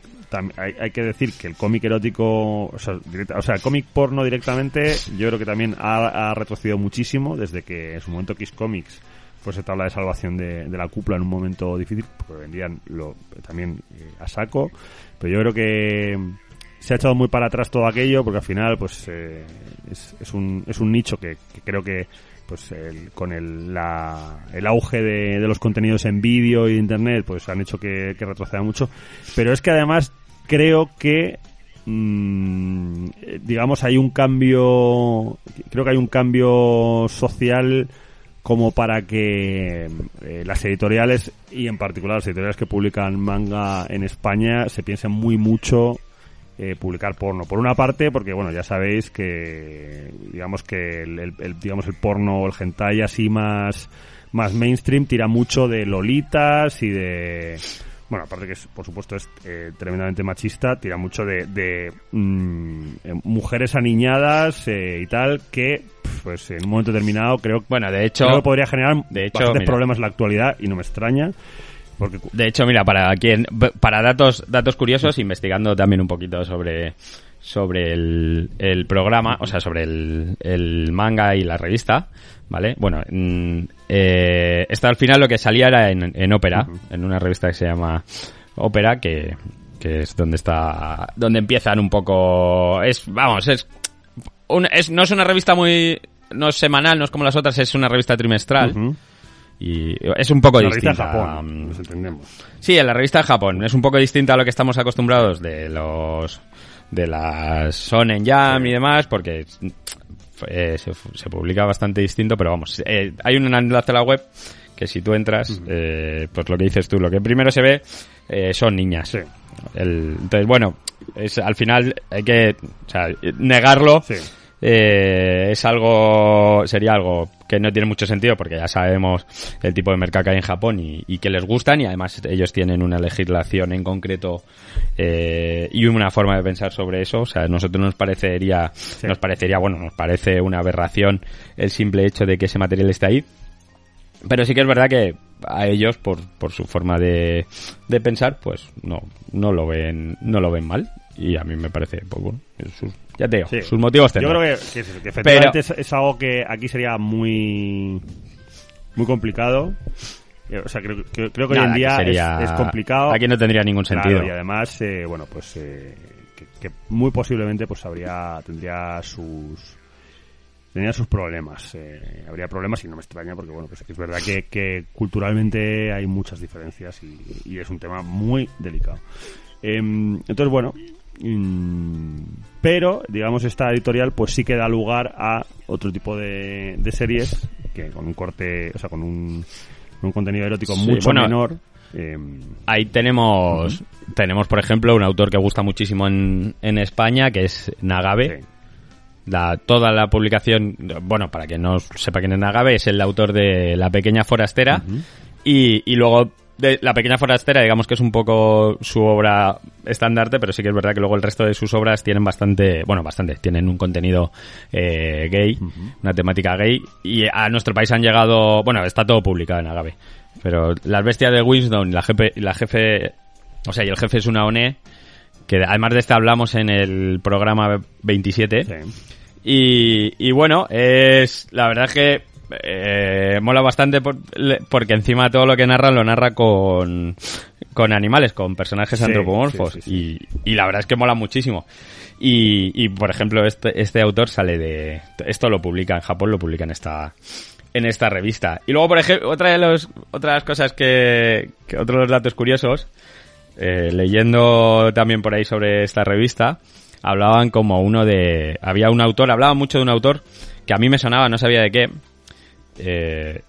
hay, hay que decir que el cómic erótico, o sea, directa- o sea, el cómic porno directamente, yo creo que también ha, ha retrocedido muchísimo desde que en su momento Kiss Comics fuese tabla de salvación de, la cúpula en un momento difícil, porque vendían lo, también eh, a saco. Pero yo creo que se ha echado muy para atrás todo aquello, porque al final, pues, eh, es, es, un, es un nicho que, creo que pues el, con el, la, el auge de, los contenidos en vídeo y de internet pues han hecho que, retroceda mucho pero es que además creo que mm, eh, digamos hay un cambio creo que hay un cambio social como para que eh, las editoriales y en particular las editoriales que publican manga en España se piensen muy mucho eh, publicar porno. Por una parte, porque bueno, ya sabéis que digamos que el, digamos el porno el hentai así más más mainstream tira mucho de lolitas y de bueno, aparte que es, por supuesto es eh, tremendamente machista, tira mucho de, de mm, eh, mujeres aniñadas eh, y tal que pues en un momento determinado creo, Bueno, de hecho, creo que podría generar de hecho, bastantes mira. problemas en la actualidad y no me extraña porque De hecho, mira, para quien, para datos, datos curiosos, investigando también un poquito sobre, sobre el, el programa, o sea, sobre el, el manga y la revista, ¿vale? Bueno, mm, eh, al final lo que salía era en, en ópera, en una revista que se llama Ópera, que, que es donde está, donde empiezan un poco, es, vamos, es, un- es, no es una revista muy, no es semanal, no es como las otras, es una revista trimestral. Y es un poco la revista distinta. Japón, mm, nos entendemos. Sí, en la revista de Japón. Es un poco distinta a lo que estamos acostumbrados de los de las Sonen Jam y demás, porque eh, se, se publica bastante distinto, pero vamos, eh, hay un enlace a la web que si tú entras, eh, pues lo que dices tú, lo que primero se ve eh, son niñas. Sí. El- entonces, bueno, es, al final hay que o sea, negarlo. Sí. Eh, es algo, sería algo que no tiene mucho sentido porque ya sabemos el tipo de mercado que hay en Japón y, y que les gustan y además ellos tienen una legislación en concreto eh, y una forma de pensar sobre eso. O sea, a nosotros nos parecería, nos parecería, bueno, nos parece una aberración el simple hecho de que ese material esté ahí. Pero sí que es verdad que a ellos, por, por su forma de, de pensar, pues no, no lo ven, no lo ven mal. Y a mí me parece, pues bueno, sus- ya te digo, Sí. sus motivos Yo tendrán. creo que, que, que efectivamente es, es algo que aquí sería muy muy complicado. Eh, O sea, creo, que- creo que hoy en día es- sería- es, complicado. Aquí no tendría ningún Claro, sentido. y además, eh, bueno, pues eh, que, que muy posiblemente pues habría tendría sus tendría sus problemas. eh, habría problemas y no me extraña porque bueno, pues es verdad que, que culturalmente hay muchas diferencias y, y es un tema muy delicado. Em, entonces, bueno, pero digamos esta editorial pues sí que da lugar a otro tipo de, de series que con un corte, o sea, con un, un contenido erótico Sí, mucho bueno, menor. em, Ahí tenemos, tenemos por ejemplo, un autor que gusta muchísimo en, en España, que es Nagabe. sí. La, toda la publicación, bueno, para que no sepa quién es Nagabe, es el autor de La Pequeña Forastera. y, y luego de La Pequeña Forastera, digamos que es un poco su obra estandarte, pero sí que es verdad que luego el resto de sus obras tienen bastante, bueno, bastante, tienen un contenido eh, gay, una temática gay. Y a nuestro país han llegado, bueno, está todo publicado en Agave. Pero Las Bestias de Winston y la jefe, la jefe, o sea, y el jefe es una ONE, que además de este hablamos en el programa 27. Sí. Y, y bueno, es la verdad es que eh, mola bastante por- porque encima todo lo que narra lo narra con, con animales, con personajes Sí, antropomorfos. sí, sí, Y, y la verdad es que mola muchísimo. Y, y por ejemplo, este, este autor sale de... Esto lo publica en Japón, lo publica en esta en esta revista. Y luego, por ejemplo, otra de los, otras cosas que, que otros de los datos curiosos, eh, leyendo también por ahí sobre esta revista, hablaban como uno de... Había un autor, hablaba mucho de un autor que a mí me sonaba, no sabía de qué. Eh,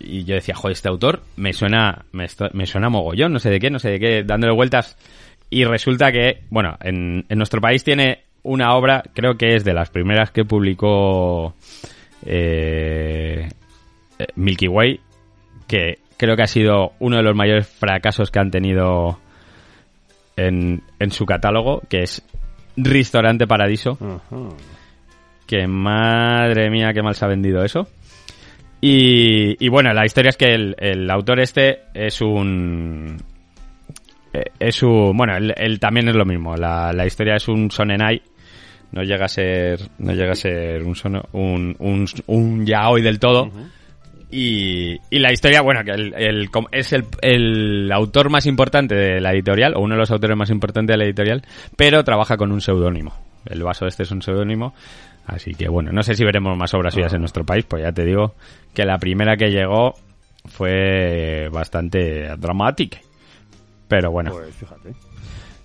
y yo decía, joder, este autor me suena, me, suena mogollón, no sé de qué, no sé de qué, dándole vueltas. Y resulta que, bueno, en, en nuestro país tiene una obra, creo que es de las primeras que publicó eh, Milky Way, que creo que ha sido uno de los mayores fracasos que han tenido en, en su catálogo, que es Restaurante Paradiso, que madre mía, qué mal se ha vendido eso. Y, y bueno, la historia es que el, el autor este es un... eh, Es un... Bueno, él, él también es lo mismo. La, la historia es un sonenai. No llega a ser... No llega a ser un sono, un, un, un yaoi del todo. Y, y la historia, bueno, que el, el- es el, el autor más importante de la editorial, o uno de los autores más importantes de la editorial, pero trabaja con un seudónimo. El vaso este es un seudónimo. Así que bueno, no sé si veremos más obras suyas en nuestro país, pues ya te digo que la primera que llegó fue bastante dramática. Pero bueno, Pues fíjate.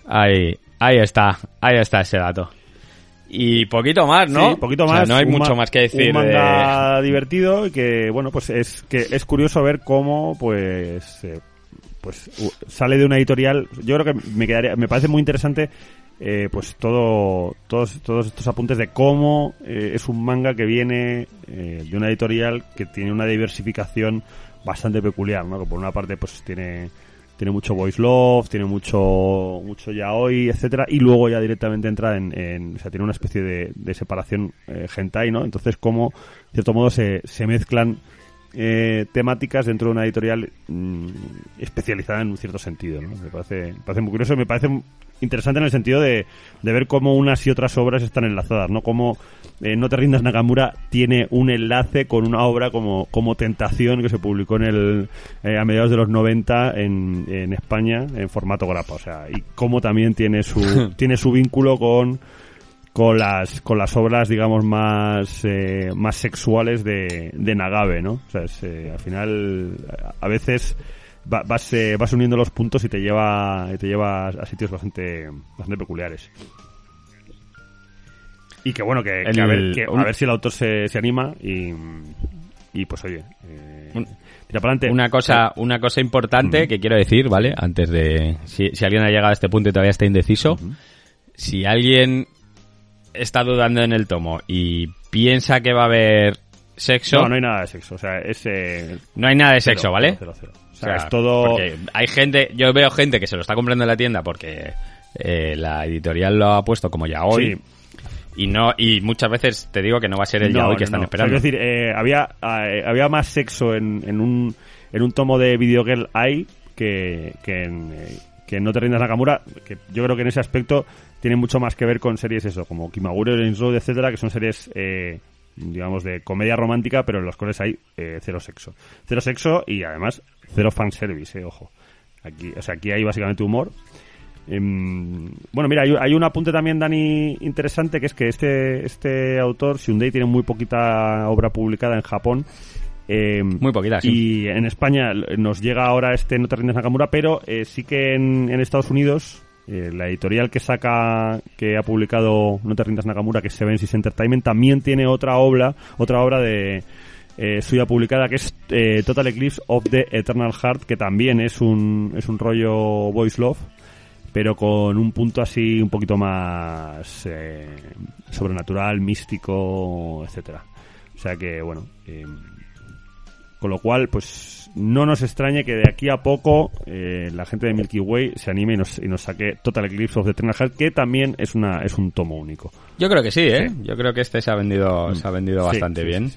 ahí, ahí está, ahí está ese dato. Y poquito más, ¿no? Sí, poquito O sea, más. no hay mucho ma- más que decir. Un de- manga divertido y que, bueno, pues es que es curioso ver cómo, pues, eh, pues sale de una editorial. Yo creo que me quedaría, me parece muy interesante, eh, pues todo, todos, todos estos apuntes de cómo eh, es un manga que viene eh, de una editorial que tiene una diversificación bastante peculiar, ¿no? Que por una parte, pues tiene tiene mucho voice love, tiene mucho mucho yaoi, etcétera, y luego ya directamente entra en, en- o sea, tiene una especie de, de separación eh, hentai, ¿no? Entonces, como, de cierto modo, se, se mezclan eh, temáticas dentro de una editorial mm, especializada en un cierto sentido, ¿no? Me parece, me parece muy curioso, me parece interesante en el sentido de, de ver cómo unas y otras obras están enlazadas, ¿no? Como eh, No te rindas Nakamura tiene un enlace con una obra como, como Tentación que se publicó en el eh, a mediados de los 90 en, en España en formato grapa, o sea, y cómo también tiene su tiene su vínculo con con las con las obras digamos más eh, más sexuales de, de Nagabe, ¿no? O sea, es, eh, al final a veces va- vas eh, vas uniendo los puntos y te lleva y te lleva a sitios bastante bastante peculiares. Y que bueno, que, que a, ver, que a ver si el autor se, se anima y, y pues oye, eh, tira para adelante. Una cosa, una cosa importante que quiero decir, ¿vale? Antes de... Si, si alguien ha llegado a este punto y todavía está indeciso, si alguien está dudando en el tomo y piensa que va a haber sexo, No, no hay nada de sexo, o sea, es... eh, no hay nada de cero, sexo, ¿vale? cero, cero. O sea, es todo... hay gente, yo veo gente que se lo está comprando en la tienda porque eh, la editorial lo ha puesto como ya hoy. Sí. Y no y muchas veces te digo que no va a ser el ya No, hoy que no, están no. esperando. O sea, quiero decir, eh, había, eh, había más sexo en, en, un, en un tomo de Video Girl Eye que, que, en, que No te rindas Nakamura, que yo creo que en ese aspecto tiene mucho más que ver con series eso, como Kimagure, Lens Road, etcétera, que son series, eh, digamos, de comedia romántica, pero en las cuales hay eh, cero sexo. Cero sexo y además cero fanservice, eh, ojo. Aquí, o sea, aquí hay básicamente humor. Em, bueno, mira, hay, hay un apunte también, Dani, interesante, que es que este, este autor, Hyundai, tiene muy poquita obra publicada en Japón. Em, Muy poquita, sí. Y en España nos llega ahora este No te rindas Nakamura, pero eh, sí que en, en Estados Unidos, eh, la editorial que saca, que ha publicado No te rindas Nakamura, que es Seven Seas Entertainment, también tiene otra obra, otra obra de eh, suya publicada que es eh, Total Eclipse of the Eternal Heart, que también es un, es un rollo voice love pero con un punto así un poquito más eh, sobrenatural, místico, etcétera. O sea que, bueno, eh, con lo cual, pues no nos extrañe que de aquí a poco la gente de Milky Way se anime y nos, y nos saque Total Eclipse of the Eternal Heart, que también es una es un tomo único. Yo creo que sí, ¿eh? Sí. Yo creo que este se ha vendido, se ha vendido Sí, bastante sí, bien.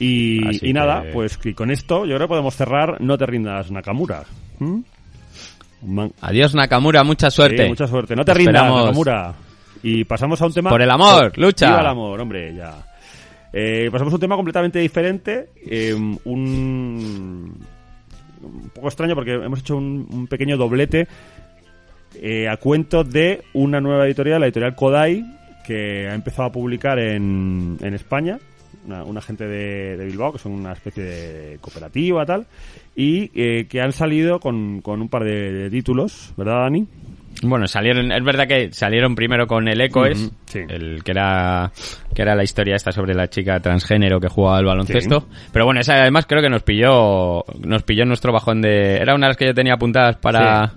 Y, nada, que- pues y con esto yo creo que podemos cerrar No te rindas Nakamura. ¿Mm? Man- Adiós Nakamura, mucha suerte. Sí, mucha suerte. No te rindas, Nakamura. Y pasamos a un tema... Por el amor, lucha. Viva el amor, hombre, ya. Eh, pasamos a un tema completamente diferente. eh, un... Un poco extraño porque hemos hecho un, un pequeño doblete eh, a cuento de una nueva editorial, la editorial Kodai, que ha empezado a publicar en, en España. Una, una gente de, de Bilbao, que son una especie de cooperativa tal, y eh, que han salido con, con un par de, de títulos, ¿verdad, Dani? Bueno, salieron, es verdad que salieron primero con el Ecoes, sí. el que era que era la historia esta sobre la chica transgénero que jugaba al baloncesto, pero bueno, esa además creo que nos pilló nos pilló nuestro bajón de era una de las que yo tenía apuntadas para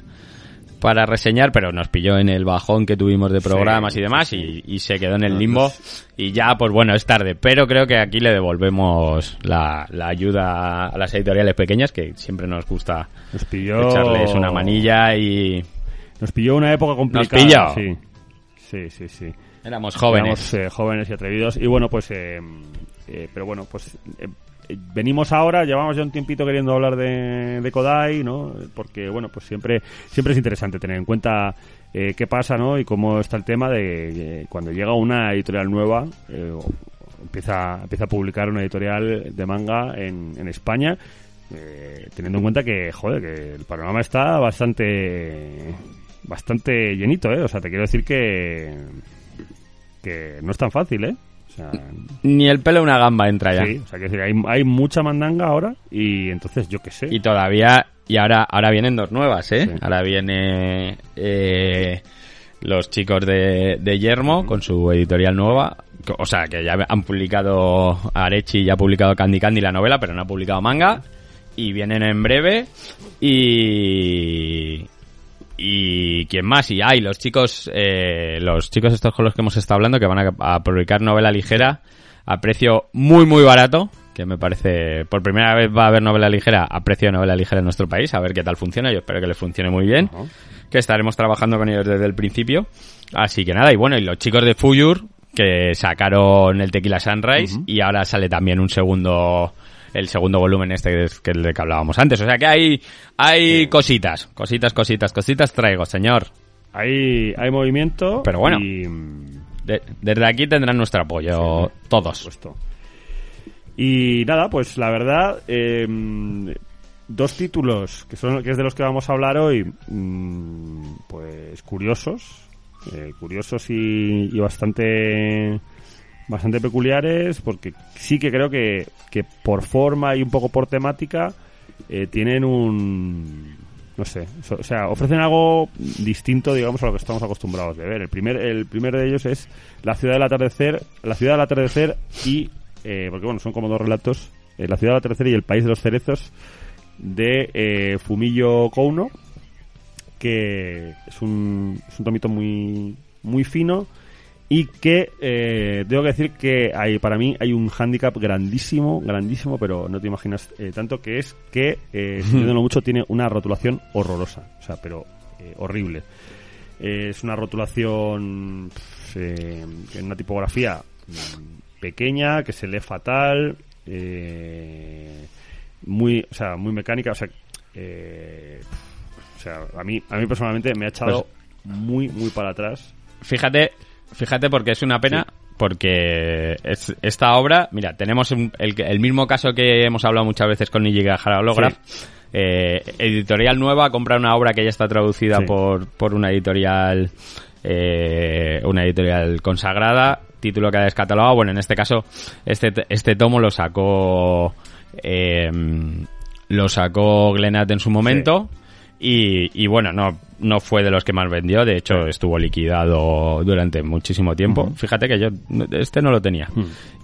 para reseñar, pero nos pilló en el bajón que tuvimos de programas Sí, y demás y, y se quedó en el limbo y ya pues bueno, es tarde, pero creo que aquí le devolvemos la, la ayuda a las editoriales pequeñas que siempre nos gusta Nos pilló... echarles una manilla y Nos pilló una época complicada. pilló. Sí, sí, sí. sí. éramos jóvenes. Éramos, eh, jóvenes y atrevidos. Y bueno, pues... eh, eh, pero bueno, pues... venimos ahora, llevamos ya un tiempito queriendo hablar de, de Kodai, ¿no? Porque, bueno, pues siempre, siempre es interesante tener en cuenta eh, qué pasa, ¿no? Y cómo está el tema de cuando llega una editorial nueva, eh, empieza, empieza a publicar una editorial de manga en, en España, eh, teniendo en cuenta que, joder, que el panorama está bastante, bastante llenito, ¿eh? O sea, te quiero decir que, que no es tan fácil, ¿eh? O sea, Ni el pelo de una gamba entra ya. Sí, o sea, decir, hay, hay mucha mandanga ahora y entonces yo qué sé. Y todavía, y ahora, ahora vienen dos nuevas, ¿eh? Sí. Ahora viene eh, los chicos de, de Yermo con su editorial nueva. O sea, que ya han publicado, Arechi ya ha publicado Candy Candy la novela, pero no ha publicado manga. Y vienen en breve. Y... Y quién más, y hay los chicos, eh, los chicos estos con los que hemos estado hablando que van a, a publicar novela ligera a precio muy muy barato, que me parece, por primera vez va a haber novela ligera a precio de novela ligera en nuestro país, a ver qué tal funciona, yo espero que les funcione muy bien, que estaremos trabajando con ellos desde el principio, así que nada, y bueno, y los chicos de Fuyur, que sacaron el Tequila Sunrise, y ahora sale también un segundo, el segundo volumen este que es que el de que hablábamos antes, o sea que hay, hay cositas, cositas, cositas, cositas traigo, señor. Hay, hay movimiento. Pero bueno. Y, De- desde aquí tendrán nuestro apoyo todos. supuesto. Y nada, pues la verdad, eh, dos títulos que son que es de los que vamos a hablar hoy, mm, pues curiosos, eh, curiosos y, y bastante bastante peculiares, porque sí que creo que, que por forma y un poco por temática eh, tienen un no sé, o sea, ofrecen algo distinto, digamos, a lo que estamos acostumbrados de ver. El primer, el primero de ellos es La ciudad del atardecer, La ciudad del atardecer y, eh, porque bueno, son como dos relatos eh, La ciudad de la tercera y El país de los cerezos de eh, Fumillo Kouno, que es un, es un tomito muy, muy fino y que eh, tengo que decir que hay, para mí hay un hándicap grandísimo, grandísimo, pero no te imaginas eh, tanto, que es que, eh, sintiéndolo mucho, tiene una rotulación horrorosa, o sea, pero eh, horrible. Eh, es una rotulación pf, eh, en una tipografía mm, pequeña, que se lee fatal, eh, muy, o sea, muy mecánica, o sea, eh, o sea, a mí, a mí personalmente me ha echado muy, muy para atrás. Fíjate, fíjate porque es una pena. Porque es- esta obra, mira, tenemos un- el, el mismo caso que hemos hablado muchas veces con Niji Holograph. Eh, editorial nueva compra una obra que ya está traducida Sí. por, por una editorial eh, una editorial consagrada, título que ha descatalogado. Bueno, en este caso, este, este tomo lo sacó eh, lo sacó Glenat en su momento. Y, y bueno, no, no fue de los que más vendió, de hecho estuvo liquidado durante muchísimo tiempo. Fíjate que yo este no lo tenía.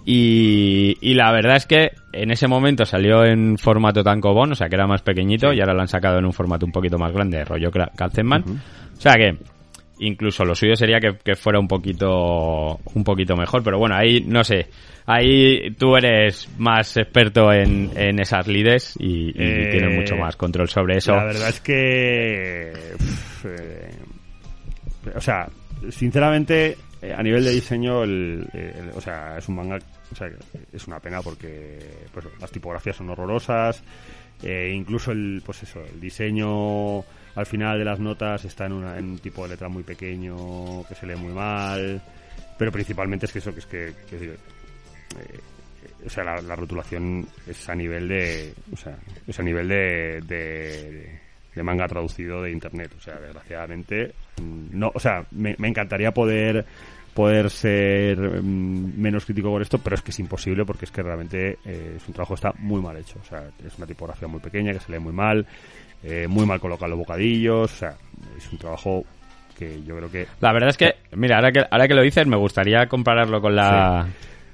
Y, y la verdad es que en ese momento salió en formato tankobon, o sea que era más pequeñito, y ahora lo han sacado en un formato un poquito más grande, rollo Katzenman. O sea que incluso lo suyo sería que, que fuera un poquito un poquito mejor, pero bueno, ahí no sé. Ahí tú eres más experto en, en esas lides y, y Eh, tienes mucho más control sobre eso. La verdad es que. eh, o sea, sinceramente, eh, a nivel de diseño, el, el- o sea, es un manga. O sea, es una pena porque pues, las tipografías son horrorosas. eh, incluso el, pues eso, el diseño al final de las notas está en, una- en un tipo de letra muy pequeño que se lee muy mal. Pero principalmente es que eso, que es que, eh, o sea, la, la rotulación es a nivel de, o sea, es a nivel de, de, de manga traducido de internet. O sea, desgraciadamente, no, o sea, me, encantaría poder poder ser mm, menos crítico con esto, pero es que es imposible porque es que realmente eh, es un trabajo que está muy mal hecho. O sea, es una tipografía muy pequeña que se lee muy mal, eh, muy mal colocan los bocadillos, o sea, es un trabajo que yo creo que La verdad es que, mira, ahora que, ahora que lo dices, me gustaría compararlo con la,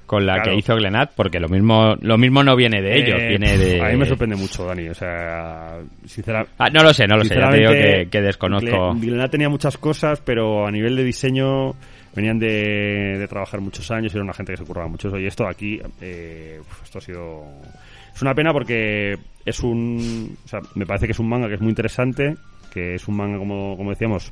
con la Claro. que hizo Glenat, porque lo mismo, lo mismo no viene de ellos, Eh, viene de... A mí me sorprende mucho, Dani. O sea, sinceramente. Ah, no lo sé, no lo sé, ya te digo que, que desconozco. Gle- Glenat tenía muchas cosas, pero a nivel de diseño venían de, de trabajar muchos años y era una gente que se curraba mucho eso. Y esto aquí, eh, esto ha sido... Es una pena porque es un... O sea, me parece que es un manga que es muy interesante, que es un manga, como, como decíamos,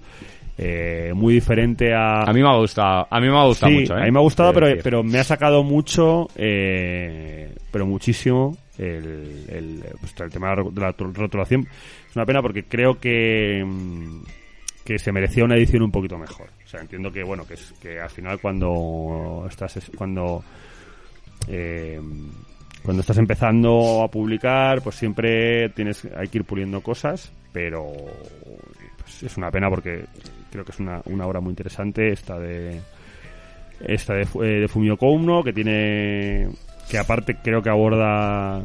eh, muy diferente a... A mí me ha gustado, a mí me ha gustado Sí, mucho, ¿eh? a mí me ha gustado, pero, decir. pero me ha sacado mucho, eh, pero muchísimo, el, el, pues, el tema de la rotulación. Es una pena porque creo que, mm, que se merecía una edición un poquito mejor. O sea, entiendo que, bueno, que, es, que al final cuando estás, es- cuando, eh, cuando estás empezando a publicar, pues siempre tienes, hay que ir puliendo cosas, pero pues, es una pena porque creo que es una, una obra muy interesante esta de esta de, eh, de Fumio Kouno que tiene que aparte creo que aborda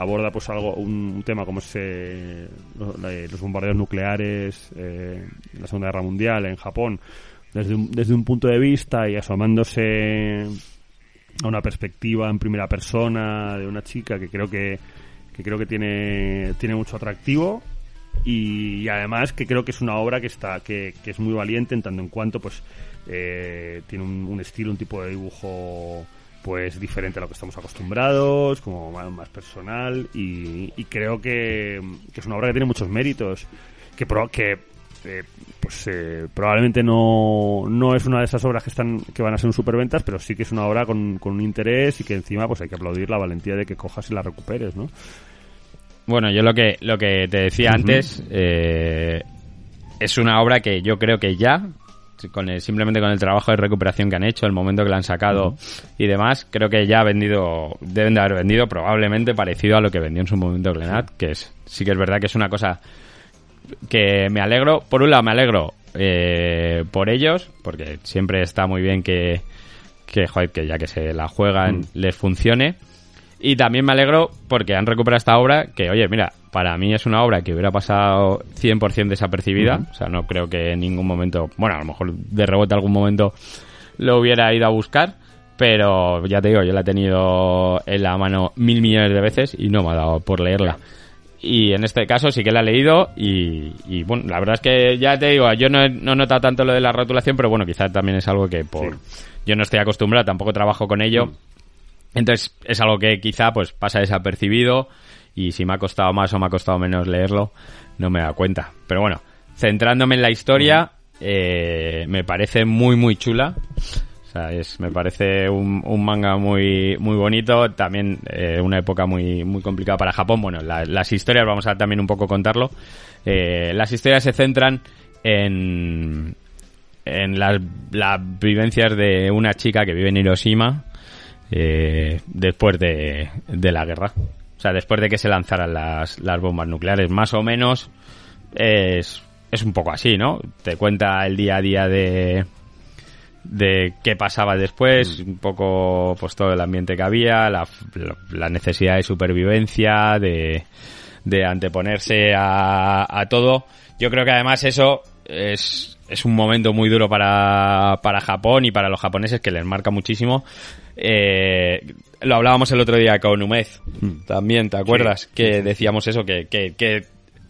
aborda pues algo un, tema como es los bombardeos nucleares eh, la Segunda Guerra Mundial en Japón desde un, desde un punto de vista y asomándose a una perspectiva en primera persona de una chica que creo que, que creo que tiene, tiene mucho atractivo y, además que creo que es una obra que está que, que es muy valiente en tanto en cuanto pues eh, tiene un estilo un tipo de dibujo pues diferente a lo que estamos acostumbrados como más, más personal y, y creo que, que es una obra que tiene muchos méritos que pro- que eh, pues eh, probablemente no, no es una de esas obras que están que van a ser un superventas pero sí que es una obra con, con un interés y que encima pues hay que aplaudir la valentía de que cojas y la recuperes no Bueno, yo lo que, lo que te decía antes eh, es una obra que yo creo que ya, con el- simplemente con el trabajo de recuperación que han hecho, el momento que la han sacado y demás, creo que ya ha vendido, deben de haber vendido probablemente parecido a lo que vendió en su momento Glenat, que es, sí que es verdad que es una cosa que me alegro, por un lado me alegro eh, por ellos, porque siempre está muy bien que, que, joder, que ya que se la juegan les funcione. Y también me alegro porque han recuperado esta obra que, oye, mira, para mí es una obra que hubiera pasado 100% desapercibida. O sea, no creo que en ningún momento, bueno, a lo mejor de rebote algún momento lo hubiera ido a buscar. pero ya te digo, yo la he tenido en la mano mil millones de veces y no me ha dado por leerla. Y en este caso sí que la he leído y, y, bueno, la verdad es que ya te digo, yo no he, no he notado tanto lo de la rotulación, pero bueno, quizás también es algo que por yo no estoy acostumbrado, tampoco trabajo con ello. Mm. Entonces es algo que quizá pues pasa desapercibido y si me ha costado más o me ha costado menos leerlo, no me da cuenta. Pero bueno, centrándome en la historia, eh, me parece muy muy chula. O sea, es, me parece un, manga muy muy bonito, también eh, una época muy muy complicada para Japón. Bueno, la- las historias, vamos a también un poco contarlo. Eh, las historias se centran en, en las, las vivencias de una chica que vive en Hiroshima eh, después de, de la guerra. O sea, después de que se lanzaran las, las bombas nucleares, más o menos es, es un poco así, ¿no? Te cuenta el día a día de, de qué pasaba después, un poco pues todo el ambiente que había, la, la- la necesidad de supervivencia, de, de anteponerse a, a todo. Yo creo que además eso es, es un momento muy duro para, para Japón y para los japoneses que les marca muchísimo. Eh, lo hablábamos el otro día con Umez, también, ¿te acuerdas? que decíamos eso, que, que, que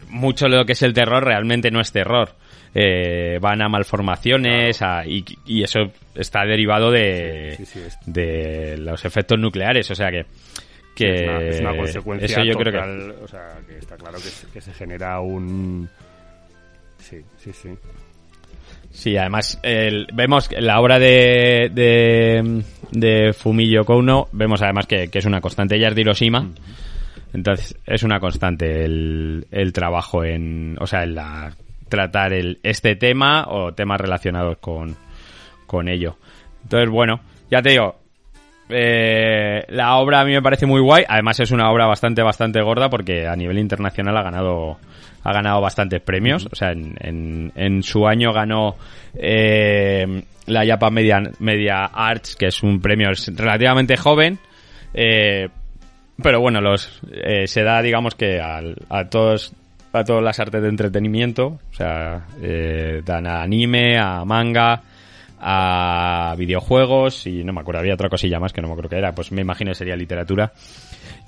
mucho de lo que es el terror realmente no es terror. Eh, van a malformaciones a- y, y eso está derivado de, Sí, sí, es- de los efectos nucleares. O sea que, que es, una, es una consecuencia eso yo creo que total, o sea, que está claro que se genera un... Sí, sí, sí. Sí, además el- vemos la obra de, de, de Fumio Kouno, vemos además que, que es una constante. Ella es de Hiroshima, entonces es una constante el, el trabajo en, o sea, en la, tratar el, este tema o temas relacionados con, con ello. Entonces, bueno, ya te digo, eh, la obra a mí me parece muy guay. Además es una obra bastante, bastante gorda porque a nivel internacional ha ganado, ha ganado bastantes premios. O sea, en, en, en su año ganó eh, la Japan Media, Media Arts, que es un premio relativamente joven. Eh, pero bueno, los eh, se da, digamos que a todos a todas las artes de entretenimiento, o sea, eh, dan a anime, a manga, a videojuegos y no me acuerdo, había otra cosilla más que no me acuerdo qué era, pues me imagino que sería literatura.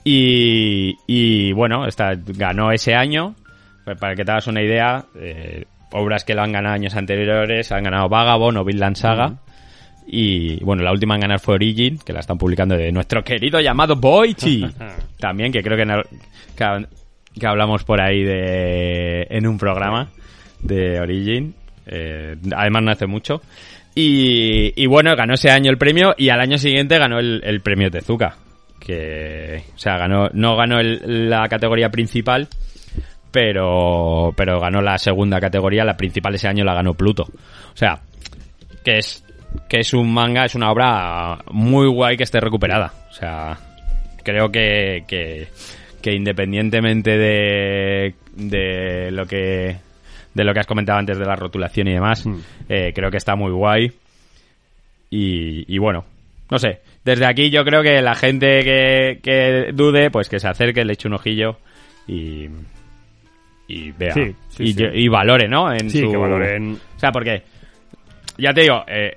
Y, y bueno, esta ganó ese año, para que te hagas una idea, eh, obras que lo han ganado años anteriores, han ganado Vagabond o Vinland Saga. Y bueno, la última en ganar fue Origin, que la están publicando de nuestro querido llamado Boichi. También, que creo que, que, que hablamos por ahí de en un programa de Origin. Eh, además no hace mucho. Y, y bueno, ganó ese año el premio y al año siguiente ganó el, el premio Tezuka. Que, o sea, ganó, no ganó el- la categoría principal, pero, pero ganó la segunda categoría. La principal ese año la ganó Pluto. O sea, que es, que es un manga, es una obra muy guay que esté recuperada. O sea, creo que, que, que independientemente de, de lo que de lo que has comentado antes de la rotulación y demás, Mm. eh, creo que está muy guay. Y, y bueno, no sé. Desde aquí yo creo que la gente que, que dude, pues que se acerque, le eche un ojillo y, y vea. Sí, sí, y, sí. y valore, ¿no? En Sí, su- que valoren... o sea, porque, ya te digo, eh,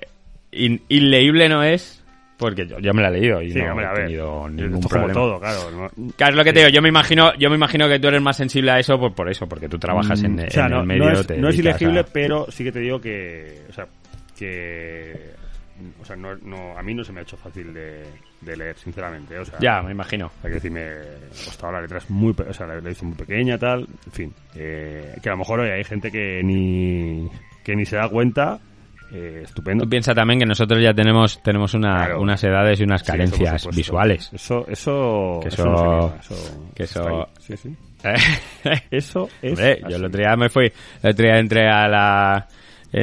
in- inleíble no es, porque yo, yo me la he leído y no hombre, he tenido ningún Esto es como problema. todo, claro. ¿no? Claro, es lo que te digo, yo me imagino, yo me imagino que tú eres más sensible a eso por, por eso, porque tú trabajas en, Mm, o sea, en no, el medio. no es, te no es dedicas ilegible, a- pero sí que te digo que, o sea, que, o sea, no, no, a mí no se me ha hecho fácil de, de leer, sinceramente. O sea, Ya, me imagino. hay que decirme, costado la letra es muy, o sea, la la hice muy pequeña, tal, en fin, eh, que a lo mejor oye, hay gente que ni, que ni se da cuenta, eh, estupendo. Tú piensa también que nosotros ya tenemos, tenemos una- Claro. unas edades y unas Sí, eso, por carencias visuales. Eso, eso, Que eso, no se eso- eso, que está eso- ahí. Sí, sí. Eso es. Hombre, yo el otro día me fui, el otro día entré a la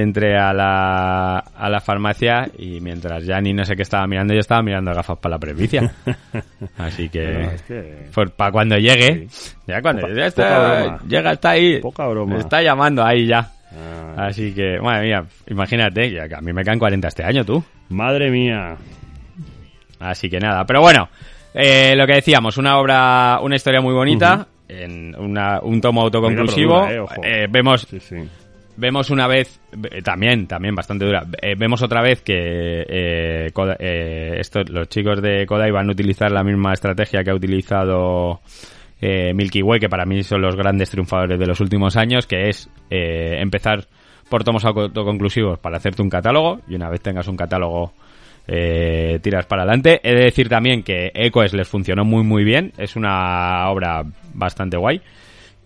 entré a la a la farmacia y mientras ya ni no sé qué estaba mirando, yo estaba mirando gafas para la presbicia. Así que No, es que- para cuando llegue, ya cuando Poca- ya está, llega está ahí, Poca broma. está llamando ahí ya. Ah, Así que, madre mía, imagínate, ya que a mí me caen 40 este año, tú. madre mía. Así que nada, pero bueno, eh, lo que decíamos, una obra, una historia muy bonita, en una, un tomo autoconclusivo. Dura, eh, ojo. Eh, vemos Sí, sí. Vemos una vez, eh, también, también bastante dura, eh, vemos otra vez que eh, estos, los chicos de Kodai van a utilizar la misma estrategia que ha utilizado Milky Way, que para mí son los grandes triunfadores de los últimos años, que es empezar por tomos autoconclusivos para hacerte un catálogo, y una vez tengas un catálogo eh, tiras para adelante. He de decir también que Echoes les funcionó muy muy bien, es una obra bastante guay.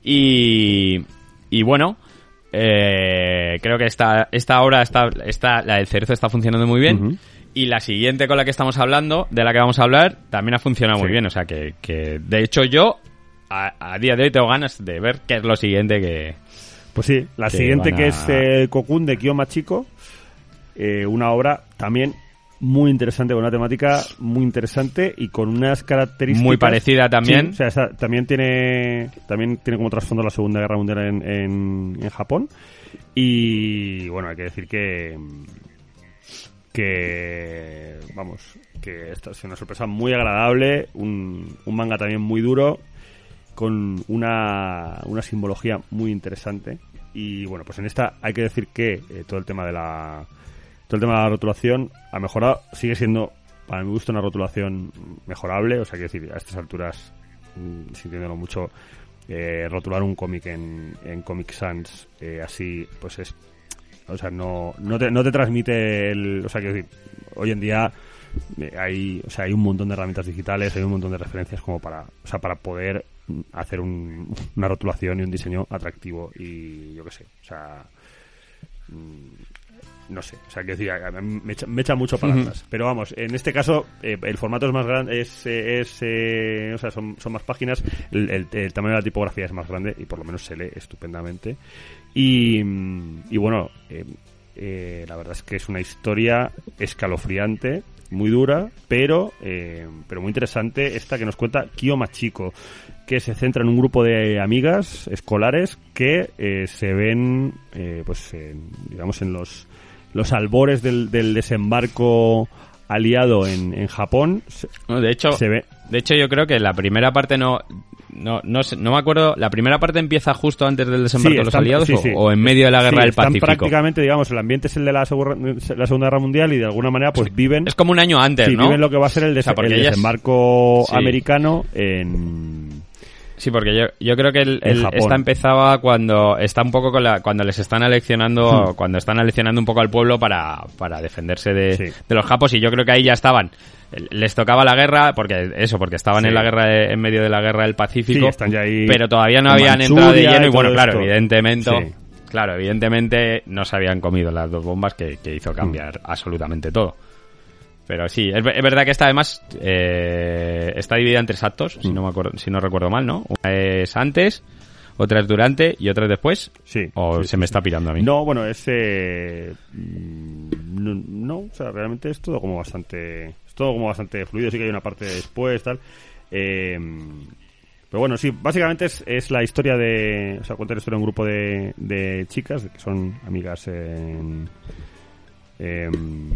Y, y bueno, eh, creo que esta, esta obra, está, está, la del cerezo está funcionando muy bien. Y la siguiente con la que estamos hablando, de la que vamos a hablar, también ha funcionado muy bien. O sea que, que de hecho yo, a, a día de hoy tengo ganas de ver qué es lo siguiente que... Pues sí, la que siguiente que es eh, Cocoon de Kiyoma Chico, eh, una obra también muy interesante, con una temática muy interesante y con unas características... Muy parecida también. Sí, o sea, también tiene también tiene como trasfondo la Segunda Guerra Mundial en, en, en Japón y bueno, hay que decir que que vamos, que esta es una sorpresa muy agradable, un, un manga también muy duro con una, una simbología muy interesante. Y bueno, pues en esta hay que decir que eh, todo el tema de la todo el tema de la rotulación ha mejorado, sigue siendo para mi gusto una rotulación mejorable, o sea, que decir, a estas alturas, mm, sintiéndolo mucho, eh, rotular un cómic en, Comic Sans eh, así, pues es o sea, no, no, te, no te transmite el. O sea, que decir, hoy en día eh, hay, o sea, hay un montón de herramientas digitales, hay un montón de referencias como para, o sea, para poder mm, hacer un- una rotulación y un diseño atractivo y yo qué sé, o sea, mm, no sé, o sea, que decir, a- a mí me echa, me echa mucho para atrás. Pero vamos, en este caso eh, el formato es más grande, es, eh, es eh, o sea, son, son más páginas, el, el- el tamaño de la tipografía es más grande y por lo menos se lee estupendamente. Y, y bueno, eh, eh, la verdad es que es una historia escalofriante, muy dura, pero, eh, pero muy interesante esta que nos cuenta Kyo Machiko, que se centra en un grupo de amigas escolares que eh, se ven, eh, pues, en, digamos, en los, los albores del, del desembarco aliado en, en Japón. No, de hecho, se ve, de hecho yo creo que la primera parte no... No, no, sé- no me acuerdo, ¿la primera parte empieza justo antes del desembarco Sí, de los están- aliados sí, o, sí. o en medio de la guerra del están Pacífico? prácticamente, digamos, el ambiente es el de la, Segura- la Segunda Guerra Mundial y de alguna manera pues viven Es como un año antes, ¿no? viven lo que va a ser el, des- O sea, porque el ellas- desembarco americano en... Sí, porque yo, yo creo que el, el- esta empezaba cuando está un poco con la, cuando les están aleccionando, Hmm. cuando están aleccionando un poco al pueblo para, para defenderse de, Sí. de los japos y yo creo que ahí ya estaban. Les tocaba la guerra, porque eso, porque estaban Sí. en la guerra, de- en medio de la guerra del Pacífico. Sí, están ya ahí pero todavía no habían Manchuria entrado de lleno y y bueno, claro, esto. evidentemente, Sí. claro, evidentemente no se habían comido las dos bombas que, que hizo cambiar absolutamente todo. Pero sí, es, es verdad que esta además eh, está dividida en tres actos, si Mm. no me acuerdo, si no recuerdo mal, ¿no? Una es antes, otra es durante y otra es después. Sí. O sí, se me está pirando a mí. No, bueno, es... eh, mm, no, no, o sea, realmente es todo como bastante... Es todo como bastante fluido, sí que hay una parte después, tal. Eh, pero bueno, sí, básicamente es, es la historia de... O sea, cuenta la historia de un grupo de, de chicas que son amigas en... em,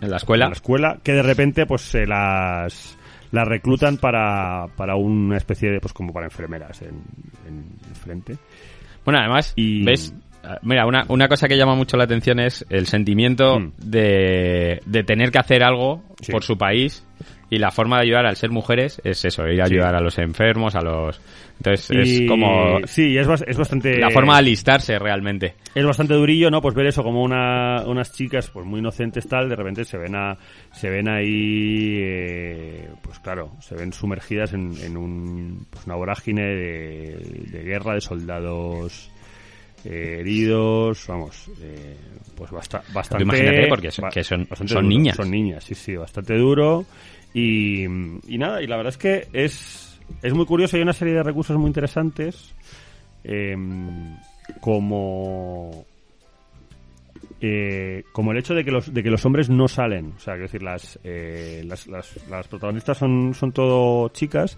En la escuela. en la escuela que de repente pues se las las reclutan para, para una especie de pues como para enfermeras en, en frente Bueno, además, Y- ¿ves? Ah, Mira, una, una cosa que llama mucho la atención es el sentimiento Mm. de, de tener que hacer algo Sí. por su país y la forma de ayudar al ser mujeres es eso, ir a Sí. ayudar a los enfermos, a los... Entonces Y- es como sí es, es bastante la forma de alistarse realmente. es bastante durillo no pues ver eso como una, unas chicas pues muy inocentes tal de repente se ven a se ven ahí eh, pues claro se ven sumergidas en, en un pues una vorágine de, de guerra de soldados eh, heridos vamos eh, pues basta- bastante imagínate, porque son- ba- que son- son niñas. son niñas sí sí bastante duro y, y nada y la verdad es que es es muy curioso hay una serie de recursos muy interesantes em, como eh, como el hecho de que los de que los hombres no salen. O sea es decir las eh, las, las, protagonistas son son todo chicas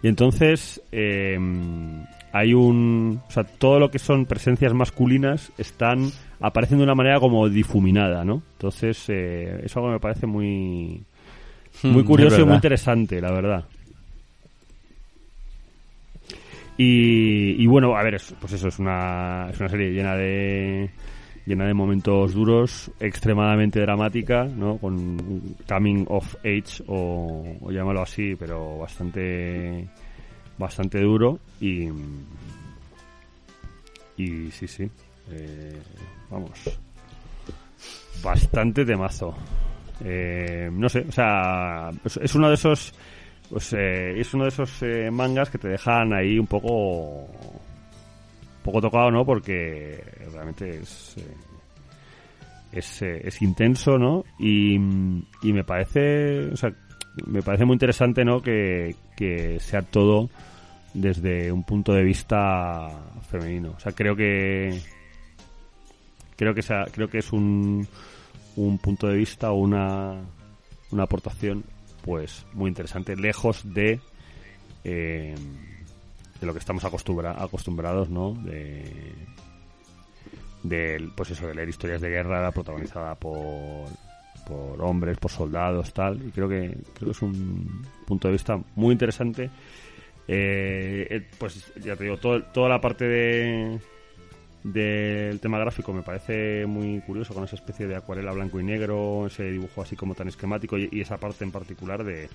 y entonces em, hay un o sea todo lo que son presencias masculinas están aparecen de una manera como difuminada no entonces eh, es algo me parece muy muy Mm, curioso es y muy interesante la verdad Y, y bueno, a ver, es- pues eso, es una, es una serie llena de llena de momentos duros, extremadamente dramática, ¿no? Con coming of age o, o llámalo así, pero bastante bastante duro y y sí, sí. eh, vamos. Bastante temazo. Eh, no sé, o sea, es, es uno de esos pues eh, es uno de esos eh, mangas que te dejan ahí un poco un poco tocado, ¿no? Porque realmente es es, es intenso, ¿no? Y, y me parece, o sea, me parece muy interesante, ¿no? Que, que sea todo desde un punto de vista femenino. O sea, creo que creo que creo que es un, un punto de vista o una, una aportación pues muy interesante, lejos de eh, de lo que estamos acostumbra, acostumbrados, ¿no? De, del pues eso de leer historias de guerra protagonizada por por hombres por soldados tal y creo que creo que es un punto de vista muy interesante Eh, eh, pues ya te digo todo- toda la parte de del tema gráfico. Me parece muy curioso con esa especie de acuarela blanco y negro ese dibujo así como tan esquemático y, esa parte en particular de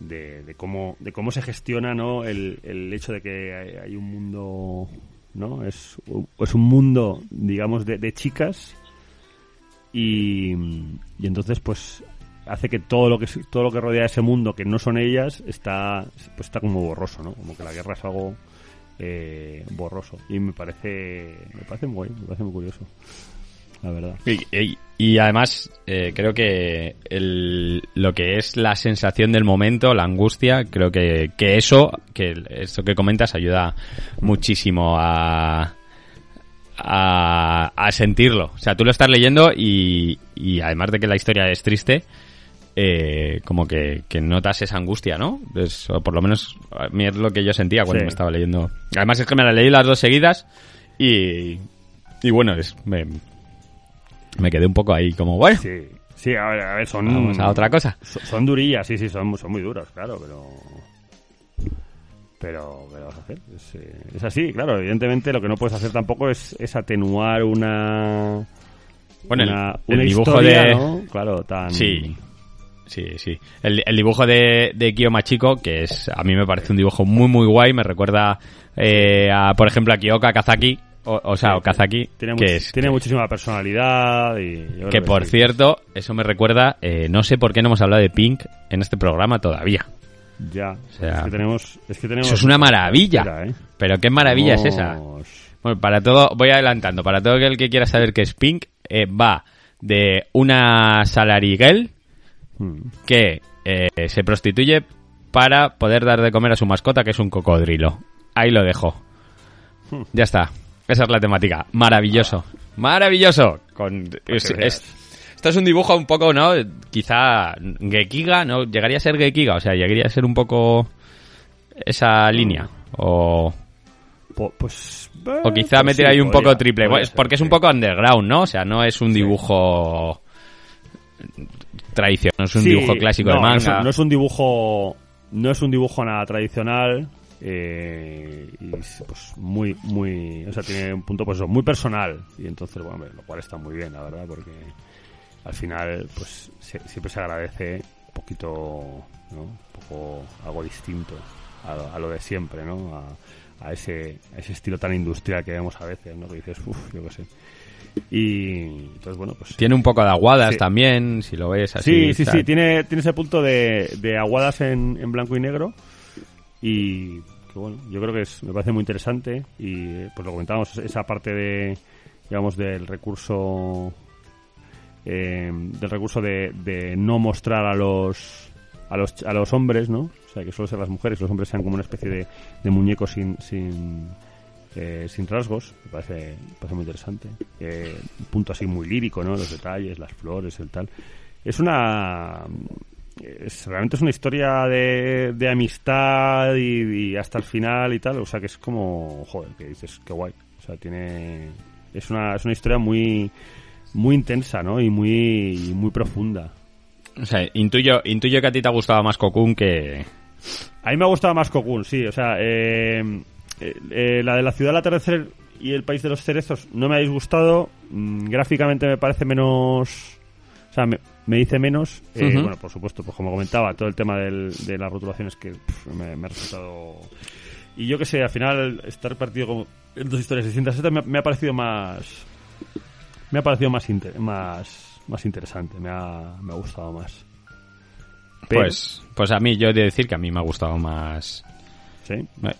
de, cómo de cómo se gestiona no el, hecho de que hay, un mundo no es es un mundo digamos de, de chicas y, y entonces pues hace que todo lo que todo lo que rodea ese mundo que no son ellas está pues está como borroso no como que la guerra es algo eh, borroso y me parece me parece muy me parece muy curioso la verdad y además, eh, creo que el- lo que es la sensación del momento, la angustia, creo que, que eso, que esto que comentas ayuda muchísimo a, a, a sentirlo. O sea, tú lo estás leyendo y, y además de que la historia es triste, eh, como que, que notas esa angustia, ¿no? Es- o por lo menos a mí es lo que yo sentía cuando Sí. me estaba leyendo. Además es que me la leí las dos seguidas y, y bueno, es, me, me quedé un poco ahí como, bueno, sí sí a ver, a ver son vamos a otra cosa. son, son durillas sí sí son, son muy duras claro pero pero ¿qué vas a hacer? Es, eh, es así, claro. Evidentemente, lo que no puedes hacer tampoco es, es atenuar una. Bueno, el- una, el una dibujo historia, de- ¿no? Claro, tan. Sí. Sí, sí. El, el dibujo de, de Kyo Machiko, que es, a mí me parece un dibujo muy, muy guay, me recuerda eh, a, por ejemplo, a Kyoka Kazaki, o, o sea, Okazaki, Tiene, que es, tiene muchísima personalidad y. que por cierto, eso me recuerda, eh, no sé por qué no hemos hablado de Pink en este programa todavía. Ya. sea, es que tenemos. Es que tenemos Eso es una maravilla. ¿eh? Pero qué maravilla es esa. Bueno, para todo, voy adelantando, para todo el que quiera saber qué es Pink, eh, va de una salary Hmm. que eh, se prostituye para poder dar de comer a su mascota, que es un cocodrilo. Ahí lo dejo. Hmm. Ya está. Esa es la temática. Maravilloso. Maravilloso. Con, es- esto es un dibujo un poco, ¿no? Quizá Gekiga, ¿no? Llegaría a ser Gekiga, o sea, llegaría a ser un poco esa línea. O, Po- Pues. o quizá pues meter sí, ahí un podría- poco triple. ser, porque es un poco underground, ¿no? O sea, no es un dibujo tradicional, no es un Sí, dibujo clásico no, de no manga. es un- No es, un dibujo. No es un dibujo nada tradicional. eh, y pues muy, muy. O sea, tiene un punto, pues eso, muy personal. Y entonces, bueno, lo cual está muy bien, la verdad, porque al final, pues se- siempre se agradece un poquito, ¿no? Un poco algo distinto a, lo- a lo de siempre, ¿no? A, a ese, a ese estilo tan industrial que vemos a veces, ¿no? Que dices, uff, yo qué sé. Y entonces, bueno, pues. Tiene un poco de aguadas Sí. también, si lo ves así. Sí, sí, tal. sí, tiene, tiene ese punto de, de aguadas en, en blanco y negro y que bueno, yo creo que es, me parece muy interesante y eh, pues lo comentábamos, esa parte de, digamos, del recurso eh, del recurso de, de no mostrar a los, a los a los hombres, ¿no? O sea, que solo sean las mujeres, los hombres sean como una especie de, de muñecos sin, sin eh, sin rasgos, me parece, me parece muy interesante. Eh, un punto así muy lírico, ¿no? Los detalles, las flores, el tal. Es una. Es, realmente es una historia de, de amistad y, y hasta el final y tal. O sea, que es como. Joder, que dices, qué guay. O sea, tiene. Es una, es una historia muy. Muy intensa, ¿no? Y muy, y muy profunda. O sea, intuyo, intuyo que a ti te ha gustado más Cocoon que... A mí me ha gustado más Cocoon, sí. O sea, eh, eh, eh, la de la ciudad del atardecer y el país de los cerezos no me ha disgustado. Mm, gráficamente me parece menos. O sea, me, me dice menos. Eh. Bueno, por supuesto, pues como comentaba, todo el tema del- de las rotulaciones que me, me ha resultado. Y yo que sé, al final, estar partido como en dos historias distintas, esta me, ha- me ha parecido más. Me ha parecido más, inter- más, más interesante, me ha, me ha gustado más. Pero- Pues, pues a mí, yo he de decir que a mí me ha gustado más.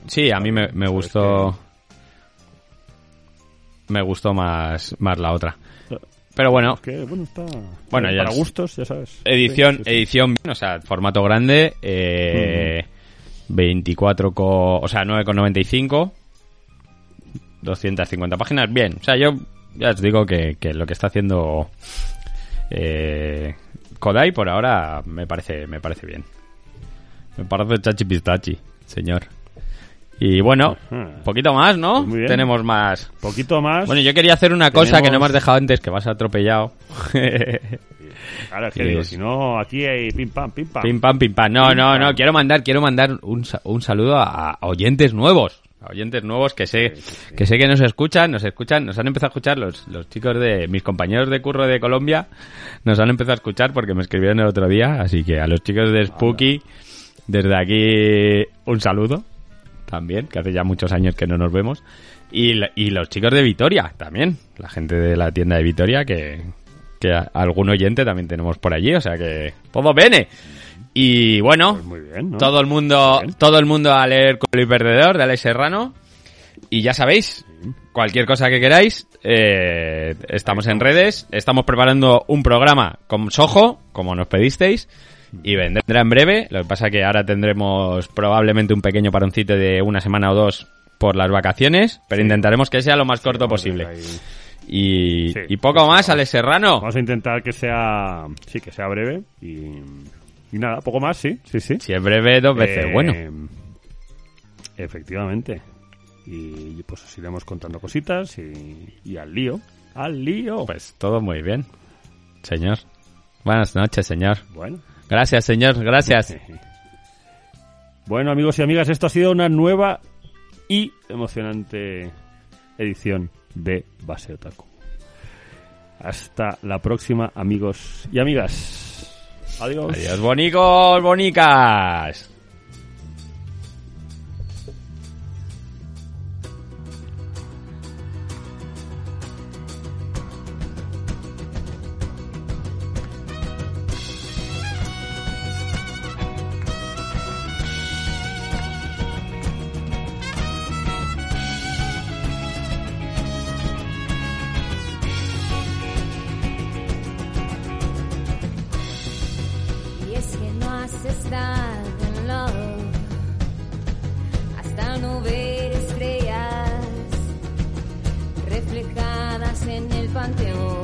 Sí. A mí me, me gustó. Me gustó más, más la otra. Pero bueno, Es que, bueno, está. Bueno, ya para gustos, ya sabes. edición, Sí, sí, sí. edición, bien, o sea, formato grande, eh, 24 co, o sea, 9,95, 250 páginas, bien. O sea, yo ya os digo que, que lo que está haciendo eh, Kodai por ahora me parece, me parece bien. Me parece chachi pistachi, señor. Y bueno, poquito más, ¿no? Pues muy bien. Tenemos más. Poquito más. Bueno, yo quería hacer una cosa que no me has dejado antes, que vas atropellado. Claro, es que digo, si no, aquí hay pim pam, pim pam. Pim pam, pim pam. No, Pim, no, pam. no. Quiero mandar, quiero mandar un, un saludo a, a oyentes nuevos. A oyentes nuevos que sé, Sí, sí, sí. que sé que nos escuchan, nos escuchan, nos han empezado a escuchar los, los chicos de mis compañeros de curro de Colombia, nos han empezado a escuchar porque me escribieron el otro día, así que a los chicos de Spooky, desde aquí un saludo también, que hace ya muchos años que no nos vemos. Y, y los chicos de Vitoria también, la gente de la tienda de Vitoria, que, que a- algún oyente también tenemos por allí, o sea que todo bene. Y bueno, Pues muy bien, ¿no? todo el mundo, Bien. todo el mundo a leer Culo y Perdedor de Alex Serrano. Y ya sabéis, cualquier cosa que queráis, eh, estamos en redes, estamos preparando un programa con Soho, como nos pedisteis, y vendrá en breve. Lo que pasa que ahora tendremos probablemente un pequeño paroncito de una semana o dos por las vacaciones, pero intentaremos que sea lo más corto posible. Y, Sí, y poco más. Alex Serrano. Vamos a intentar que sea, sí, que sea breve y, y nada, poco más, sí, sí, sí. Si es breve, dos veces, Eh, bueno. Efectivamente. Y pues os iremos contando cositas y, y al lío. Al lío. Pues todo muy bien, señor. Buenas noches, señor. Bueno. Gracias, señor, gracias. Bueno, amigos y amigas, esto ha sido una nueva y emocionante edición de Base Otaku. Hasta la próxima, amigos y amigas. Adiós. Adiós, bonicos, bonicas. Panteón.